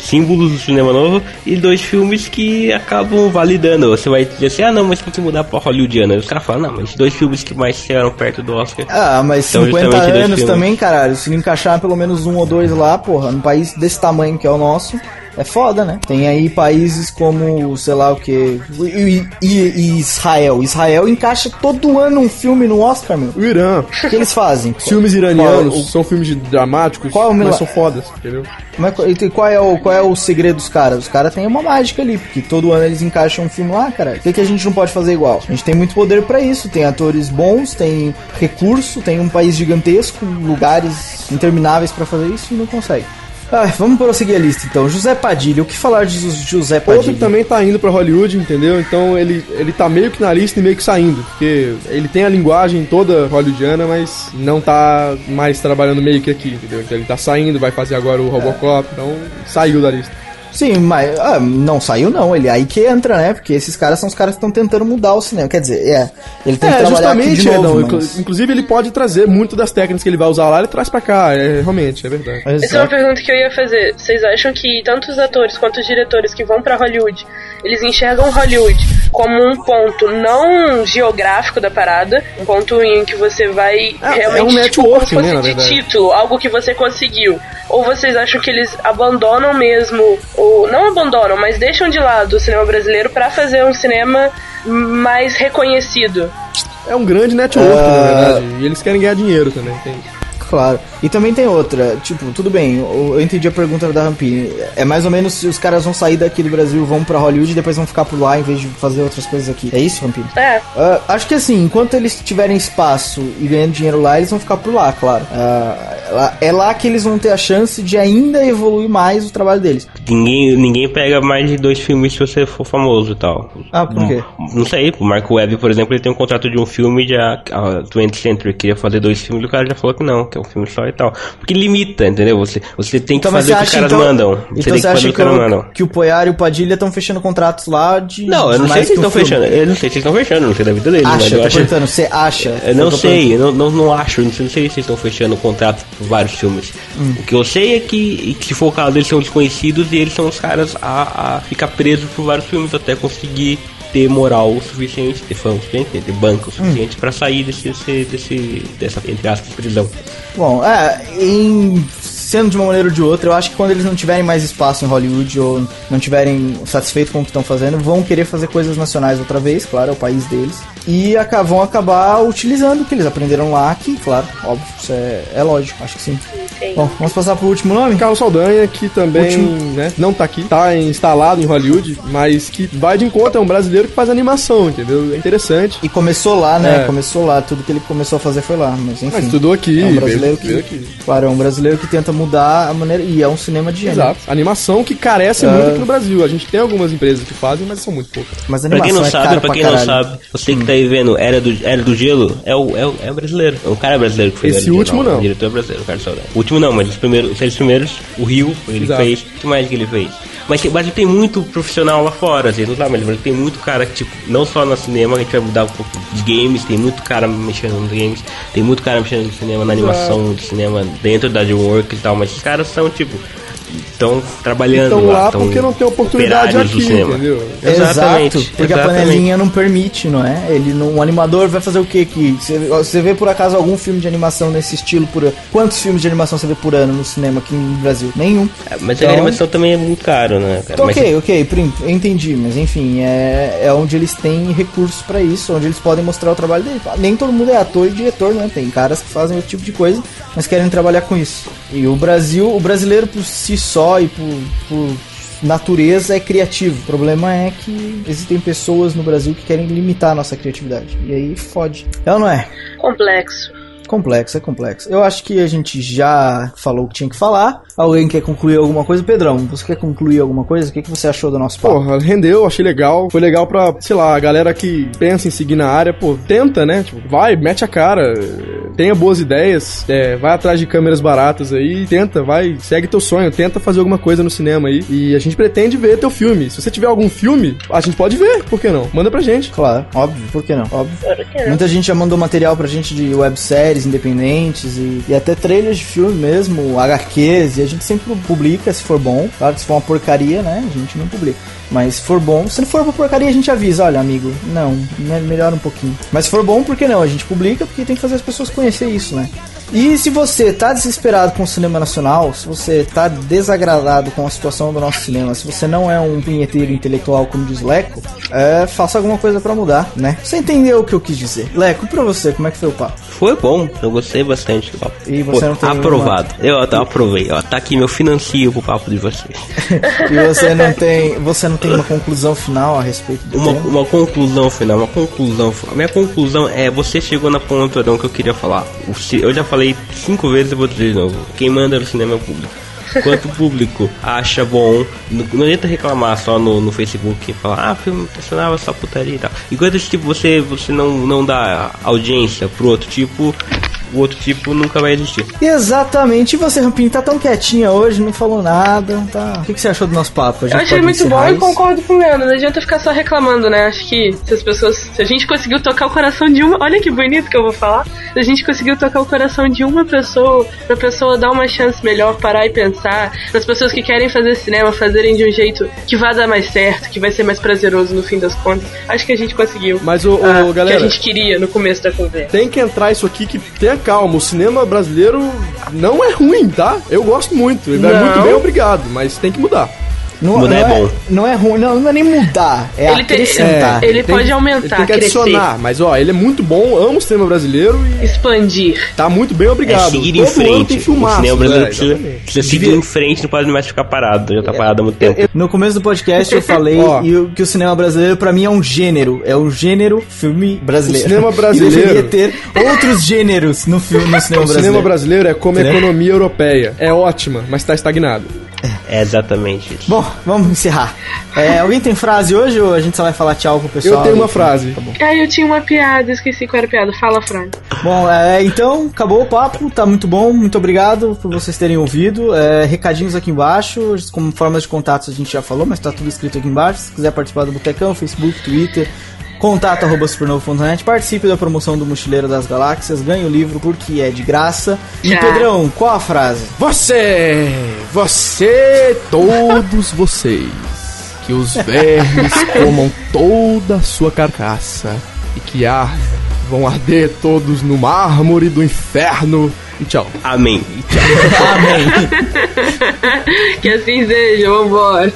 Símbolos do cinema novo e dois filmes que acabam validando. Você vai dizer assim: ah, não, mas tem que mudar pra hollywoodiana. Os caras falam: não, mas dois filmes que mais chegaram perto do Oscar. Ah, mas Então, 50 justamente dois anos também, caralho. Se encaixar pelo menos um ou dois lá, porra, num país desse tamanho que é o nosso, é foda, né? Tem aí países como, sei lá o que. E, e- Israel. Israel encaixa todo ano um filme no Oscar, meu. O Irã. O que eles fazem? Filmes iranianos Qual, o- são filmes dramáticos, Qual é o mas são fodas, entendeu? como é e qual, é o, qual é o segredo dos caras? Os caras têm uma mágica ali, porque todo ano eles encaixam um filme lá, cara. O que, que a gente não pode fazer igual? A gente tem muito poder pra isso. Tem atores bons, tem recurso, tem um país gigantesco, lugares intermináveis pra fazer isso e não consegue. Ah, vamos prosseguir a lista então. José Padilha, o que falar de José Outro Padilha? que também tá indo pra Hollywood, entendeu? Então ele, ele tá meio que na lista e meio que saindo. Porque ele tem a linguagem toda hollywoodiana, mas não tá mais trabalhando meio que aqui, entendeu? Então ele tá saindo, vai fazer agora o Robocop, então saiu da lista. Sim, mas ah, não saiu não, ele aí que entra, né? Porque esses caras são os caras que estão tentando mudar o cinema. Quer dizer, é, ele tem que É, trabalhar aqui de novo, Edão. mas- Inclu- Inclusive, ele pode trazer muito das técnicas que ele vai usar lá, ele traz pra cá. É, realmente, é verdade. Essa é uma pergunta que eu ia fazer. Vocês acham que tanto os atores quanto os diretores que vão pra Hollywood, eles enxergam Hollywood como um ponto não geográfico da parada, um ponto em que você vai É- realmente é um tipo, se fosse né, de verdade. título, algo que você conseguiu? Ou vocês acham que eles abandonam mesmo, ou não abandonam, mas deixam de lado o cinema brasileiro pra fazer um cinema mais reconhecido? É um grande network, Ah. na verdade. E eles querem ganhar dinheiro também. Tem. Claro. E também tem outra, tipo, tudo bem, eu entendi a pergunta da Rampini. É mais ou menos se os caras vão sair daqui do Brasil, vão pra Hollywood e depois vão ficar por lá em vez de fazer outras coisas aqui. É isso, Rampini? É, Ah, acho que assim, enquanto eles tiverem espaço e ganhando dinheiro lá, eles vão ficar por lá, claro. Ah, é lá- é lá que eles vão ter a chance de ainda evoluir mais o trabalho deles. Ninguém, ninguém pega mais de dois filmes se você for famoso e tal. Ah, por quê? Não sei, o Marco Webb, por exemplo, ele tem um contrato de um filme de a, a 20th Century queria fazer dois filmes e o cara já falou que não, que é um filme só e tal. Porque limita, entendeu? Você, você tem que Então, fazer o que os caras então, mandam. Você então tem que fazer o que, os caras mandam. que o Poiar e o Padilha estão fechando contratos lá de. Não, eu não sei se estão fechando. Eu não sei se eles estão fechando, não sei da vida deles. Acha, eu tô acho. perguntando, você acha? Eu não tô sei, eu não, não, não acho, não sei, não sei se eles estão fechando contrato por vários filmes. Hum. O que eu sei é que, que se for o caso, eles são desconhecidos e eles são os caras a, a ficar presos por vários filmes até conseguir ter moral o suficiente, ter fã o suficiente, ter banco o suficiente pra sair desse, desse, desse, dessa, entre aspas, prisão. Bom, é, em, sendo de uma maneira ou de outra, eu acho que quando eles não tiverem mais espaço em Hollywood ou não tiverem satisfeitos com o que estão fazendo, vão querer fazer coisas nacionais outra vez, claro, é o país deles. E aca- vão acabar utilizando o que eles aprenderam lá, que, claro, óbvio, isso é, é lógico, acho que sim. Bom, vamos passar pro último nome? Carlos Saldanha, que também Último. né, não tá aqui, tá instalado em Hollywood, mas que vai de encontro, é um brasileiro que faz animação, entendeu? É interessante. E começou lá, né? É. Começou lá, tudo que ele começou a fazer foi lá, mas enfim. Mas estudou aqui, é um veio- brasileiro que, veio aqui. Claro, é um brasileiro que tenta mudar a maneira. E é um cinema de gênero. Exato. Animação que carece É. muito aqui no Brasil. A gente tem algumas empresas que fazem, mas são muito poucas. Mas a Pra quem não é sabe, cara pra quem pra não sabe, você que tá aí vendo Era do, Era do Gelo, é o, é o, é o brasileiro. É o cara brasileiro que fez Esse Era último não. O diretor é brasileiro, o Carlos Saldanha. O último não, mas os primeiros, os primeiros, o Rio, ele Exato. fez. O que mais que ele fez? Mas, tem- mas tem muito profissional lá fora, assim, não sabe, mas tem muito cara que, tipo, não só no cinema, a gente vai mudar um pouco de games, tem muito cara mexendo nos games, tem muito cara mexendo no cinema, na animação do cinema, dentro da DreamWorks e tal, mas esses caras são, tipo, estão trabalhando Estão lá tão porque não tem oportunidade aqui, entendeu? Exatamente, Exato, porque a exatamente. panelinha não permite, não é? Ele não, um animador vai fazer o que aqui? Você, vê por acaso algum filme de animação nesse estilo por ano? Quantos filmes de animação você vê por ano no cinema aqui no Brasil? Nenhum. É, Mas Então- a animação também é muito caro, né, cara? Mas ok, ok, prim, entendi, mas enfim, é, é onde eles têm recursos pra isso, onde eles podem mostrar o trabalho deles. Nem todo mundo é ator e diretor, né? Tem caras que fazem esse tipo de coisa, mas querem trabalhar com isso. E o Brasil, o brasileiro por si só e por, por natureza é criativo. O problema é que existem pessoas no Brasil que querem limitar a nossa criatividade. E aí fode. É ou não é? Complexo. Complexo, é complexo. Eu acho que a gente já falou o que tinha que falar. Alguém quer concluir alguma coisa? Pedrão, você quer concluir alguma coisa? O que, que você achou do nosso papo? Porra, rendeu, achei legal. Foi legal pra, sei lá, a galera que pensa em seguir na área, pô, tenta, né? Tipo, vai, mete a cara, tenha boas ideias, é, vai atrás de câmeras baratas aí, tenta, vai, segue teu sonho, tenta fazer alguma coisa no cinema aí. E a gente pretende ver teu filme. Se você tiver algum filme, a gente pode ver, por que não? Manda pra gente. Claro, óbvio, por que não? Óbvio. Que não. Muita gente já mandou material pra gente de webséries independentes e, e até trailers de filme mesmo, HQs, e a gente sempre publica se for bom. Claro que se for uma porcaria, né, a gente não publica. Mas se for bom, se não for uma porcaria, a gente avisa, olha, amigo, não, me- melhora um pouquinho. Mas se for bom, por que não? A gente publica porque tem que fazer as pessoas conhecer isso, né? E se você tá desesperado com o cinema nacional, se você tá desagradado com a situação do nosso cinema, se você não é um punheteiro intelectual como diz Leco, é, faça alguma coisa pra mudar, né? Você entendeu o que eu quis dizer. Leco, pra você, como é que foi o papo? Foi bom, eu gostei bastante do papo. E você não tem Aprovado. Eu, eu aprovei. Ó, tá aqui meu financio pro papo de vocês. E você não tem, você não tem uma conclusão final a respeito do Uma, tema? uma conclusão final, uma conclusão. A minha conclusão é: você chegou na ponta que eu queria falar. Eu já falei cinco vezes e vou dizer de novo: quem manda no cinema é o público. Enquanto o público acha bom, não, adianta reclamar só no, no Facebook e falar, ah, filme nacional é só putaria e tal. Enquanto tipo, você, você não, não dá audiência pro outro tipo, o outro tipo nunca vai existir. Exatamente. E você, Rampinho, tá tão quietinha hoje, não falou nada, tá? O que, que você achou do nosso papo? A gente Eu achei muito bom encerrar e isso? concordo com o Leandro. Não adianta ficar só reclamando, né? Acho que se as pessoas. Se a gente conseguiu tocar o coração de uma. Olha que bonito que eu vou falar. Se a gente conseguiu tocar o coração de uma pessoa, pra pessoa dar uma chance melhor, parar e pensar. Nas pessoas que querem fazer cinema, fazerem de um jeito que vai dar mais certo, que vai ser mais prazeroso no fim das contas. Acho que a gente conseguiu. Mas, ô, ô, Ah, que galera, a gente queria no começo da conversa. tem que entrar isso aqui que tenha calma. O cinema brasileiro não é ruim, tá? Eu gosto muito. Ele é Não. muito bem obrigado, mas tem que mudar. Não, Mudar não é bom. Não é ruim, não, não é nem mudar, é Ele tem- acrescentar. Ele tem pode aumentar, Ele tem que crescer. adicionar, mas ó, ele é muito bom, amo o cinema brasileiro e Expandir. tá muito bem obrigado. É seguir Todo em ano frente. tem o filmaço, cinema brasileiro é, precisa, precisa seguir Devia- em frente, não pode mais ficar parado. Já tá parado há muito tempo. No começo do podcast eu falei o- que o cinema brasileiro pra mim é um gênero, é o gênero filme brasileiro. O cinema brasileiro- deveria ter outros gêneros no filme no cinema O brasileiro. cinema brasileiro é como a economia europeia. É ótima, mas tá estagnado. É exatamente isso. Bom, vamos encerrar. É, alguém tem frase hoje ou a gente só vai falar tchau pro pessoal? Eu tenho uma Enfim, frase. Tá bom. Ah, eu tinha uma piada, esqueci qual era a piada. Fala, Fran. Bom, é, então, acabou o papo, tá muito bom, muito obrigado por vocês terem ouvido. É, recadinhos aqui embaixo, como formas de contatos a gente já falou, mas tá tudo escrito aqui embaixo. Se quiser participar do Botecão, Facebook, Twitter, contato arroba supernovo.net, participe da promoção do Mochileiro das Galáxias, ganhe o livro porque é de graça. E Tchau. Pedrão, qual a frase? Você, você, todos vocês, que os vermes comam toda a sua carcaça e que ar, vão arder todos no mármore do inferno. E tchau. Amém. Que assim seja, vambora.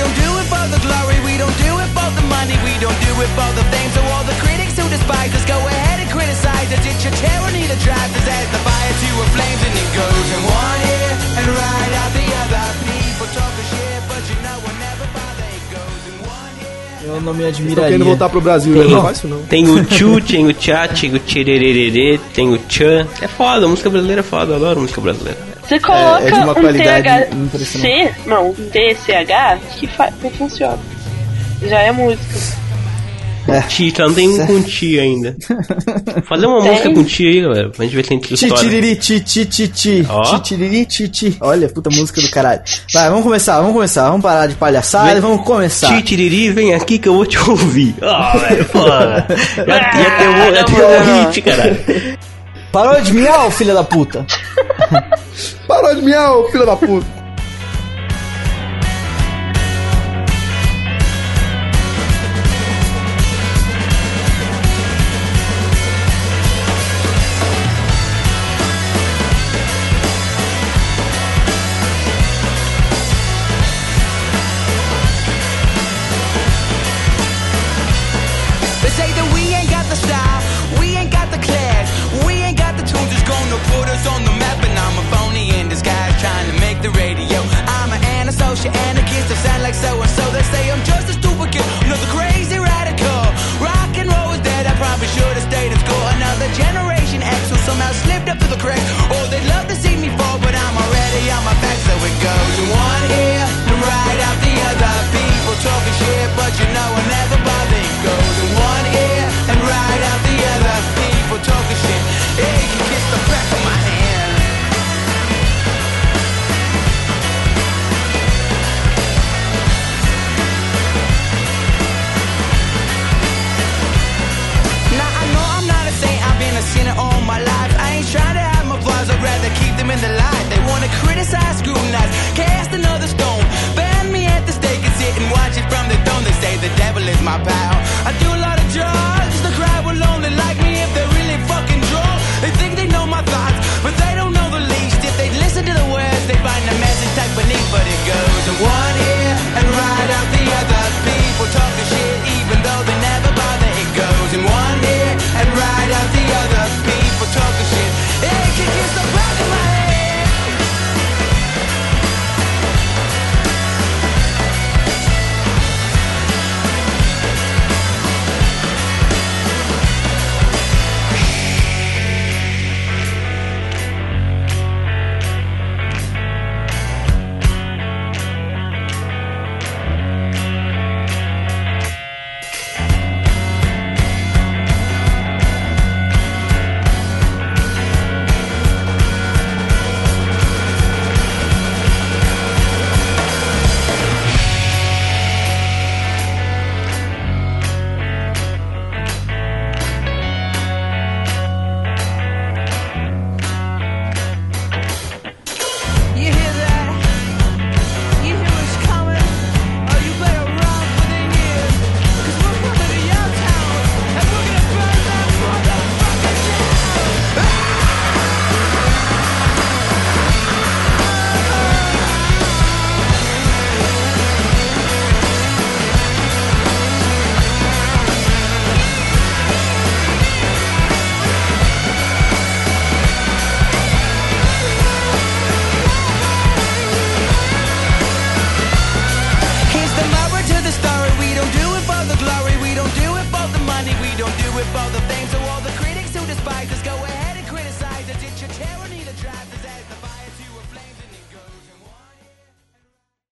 Don't do it for the glory. We don't do it for the money. We don't do it for the fame. So all the critics who despise us, go ahead and criticize us. It's your tyranny that drives us as the fire to a flames and it goes in one ear and right out the other. People talking shit, but you know we'll never bother. It goes in one ear. Eu não me Tô admiraria. querendo voltar pro Brasil, né? Não faz isso não. Tem o tchu, tem o tchá, tem o tchirererê, tem o tchan. É foda, a música brasileira é foda, eu adoro música brasileira. Você coloca é de uma um THC, não, um TCH que, fa- que funciona. Já é música. Ti, só não tem um com ti ainda. Fazer uma Tem. música com ti aí, galera, pra gente ver se tem história. Titiriri, ti, ti, ti, ti. Titiriri, ti, ti. Olha, puta música do caralho. Vai, vamos começar, vamos começar. Vamos parar de palhaçada e vamos começar. Titiriri, vem aqui que eu vou te ouvir. Ó, velho, foda. Já, já tem um, hit, caralho. Parou de miau, filha da puta. Parou de miau, filho da puta.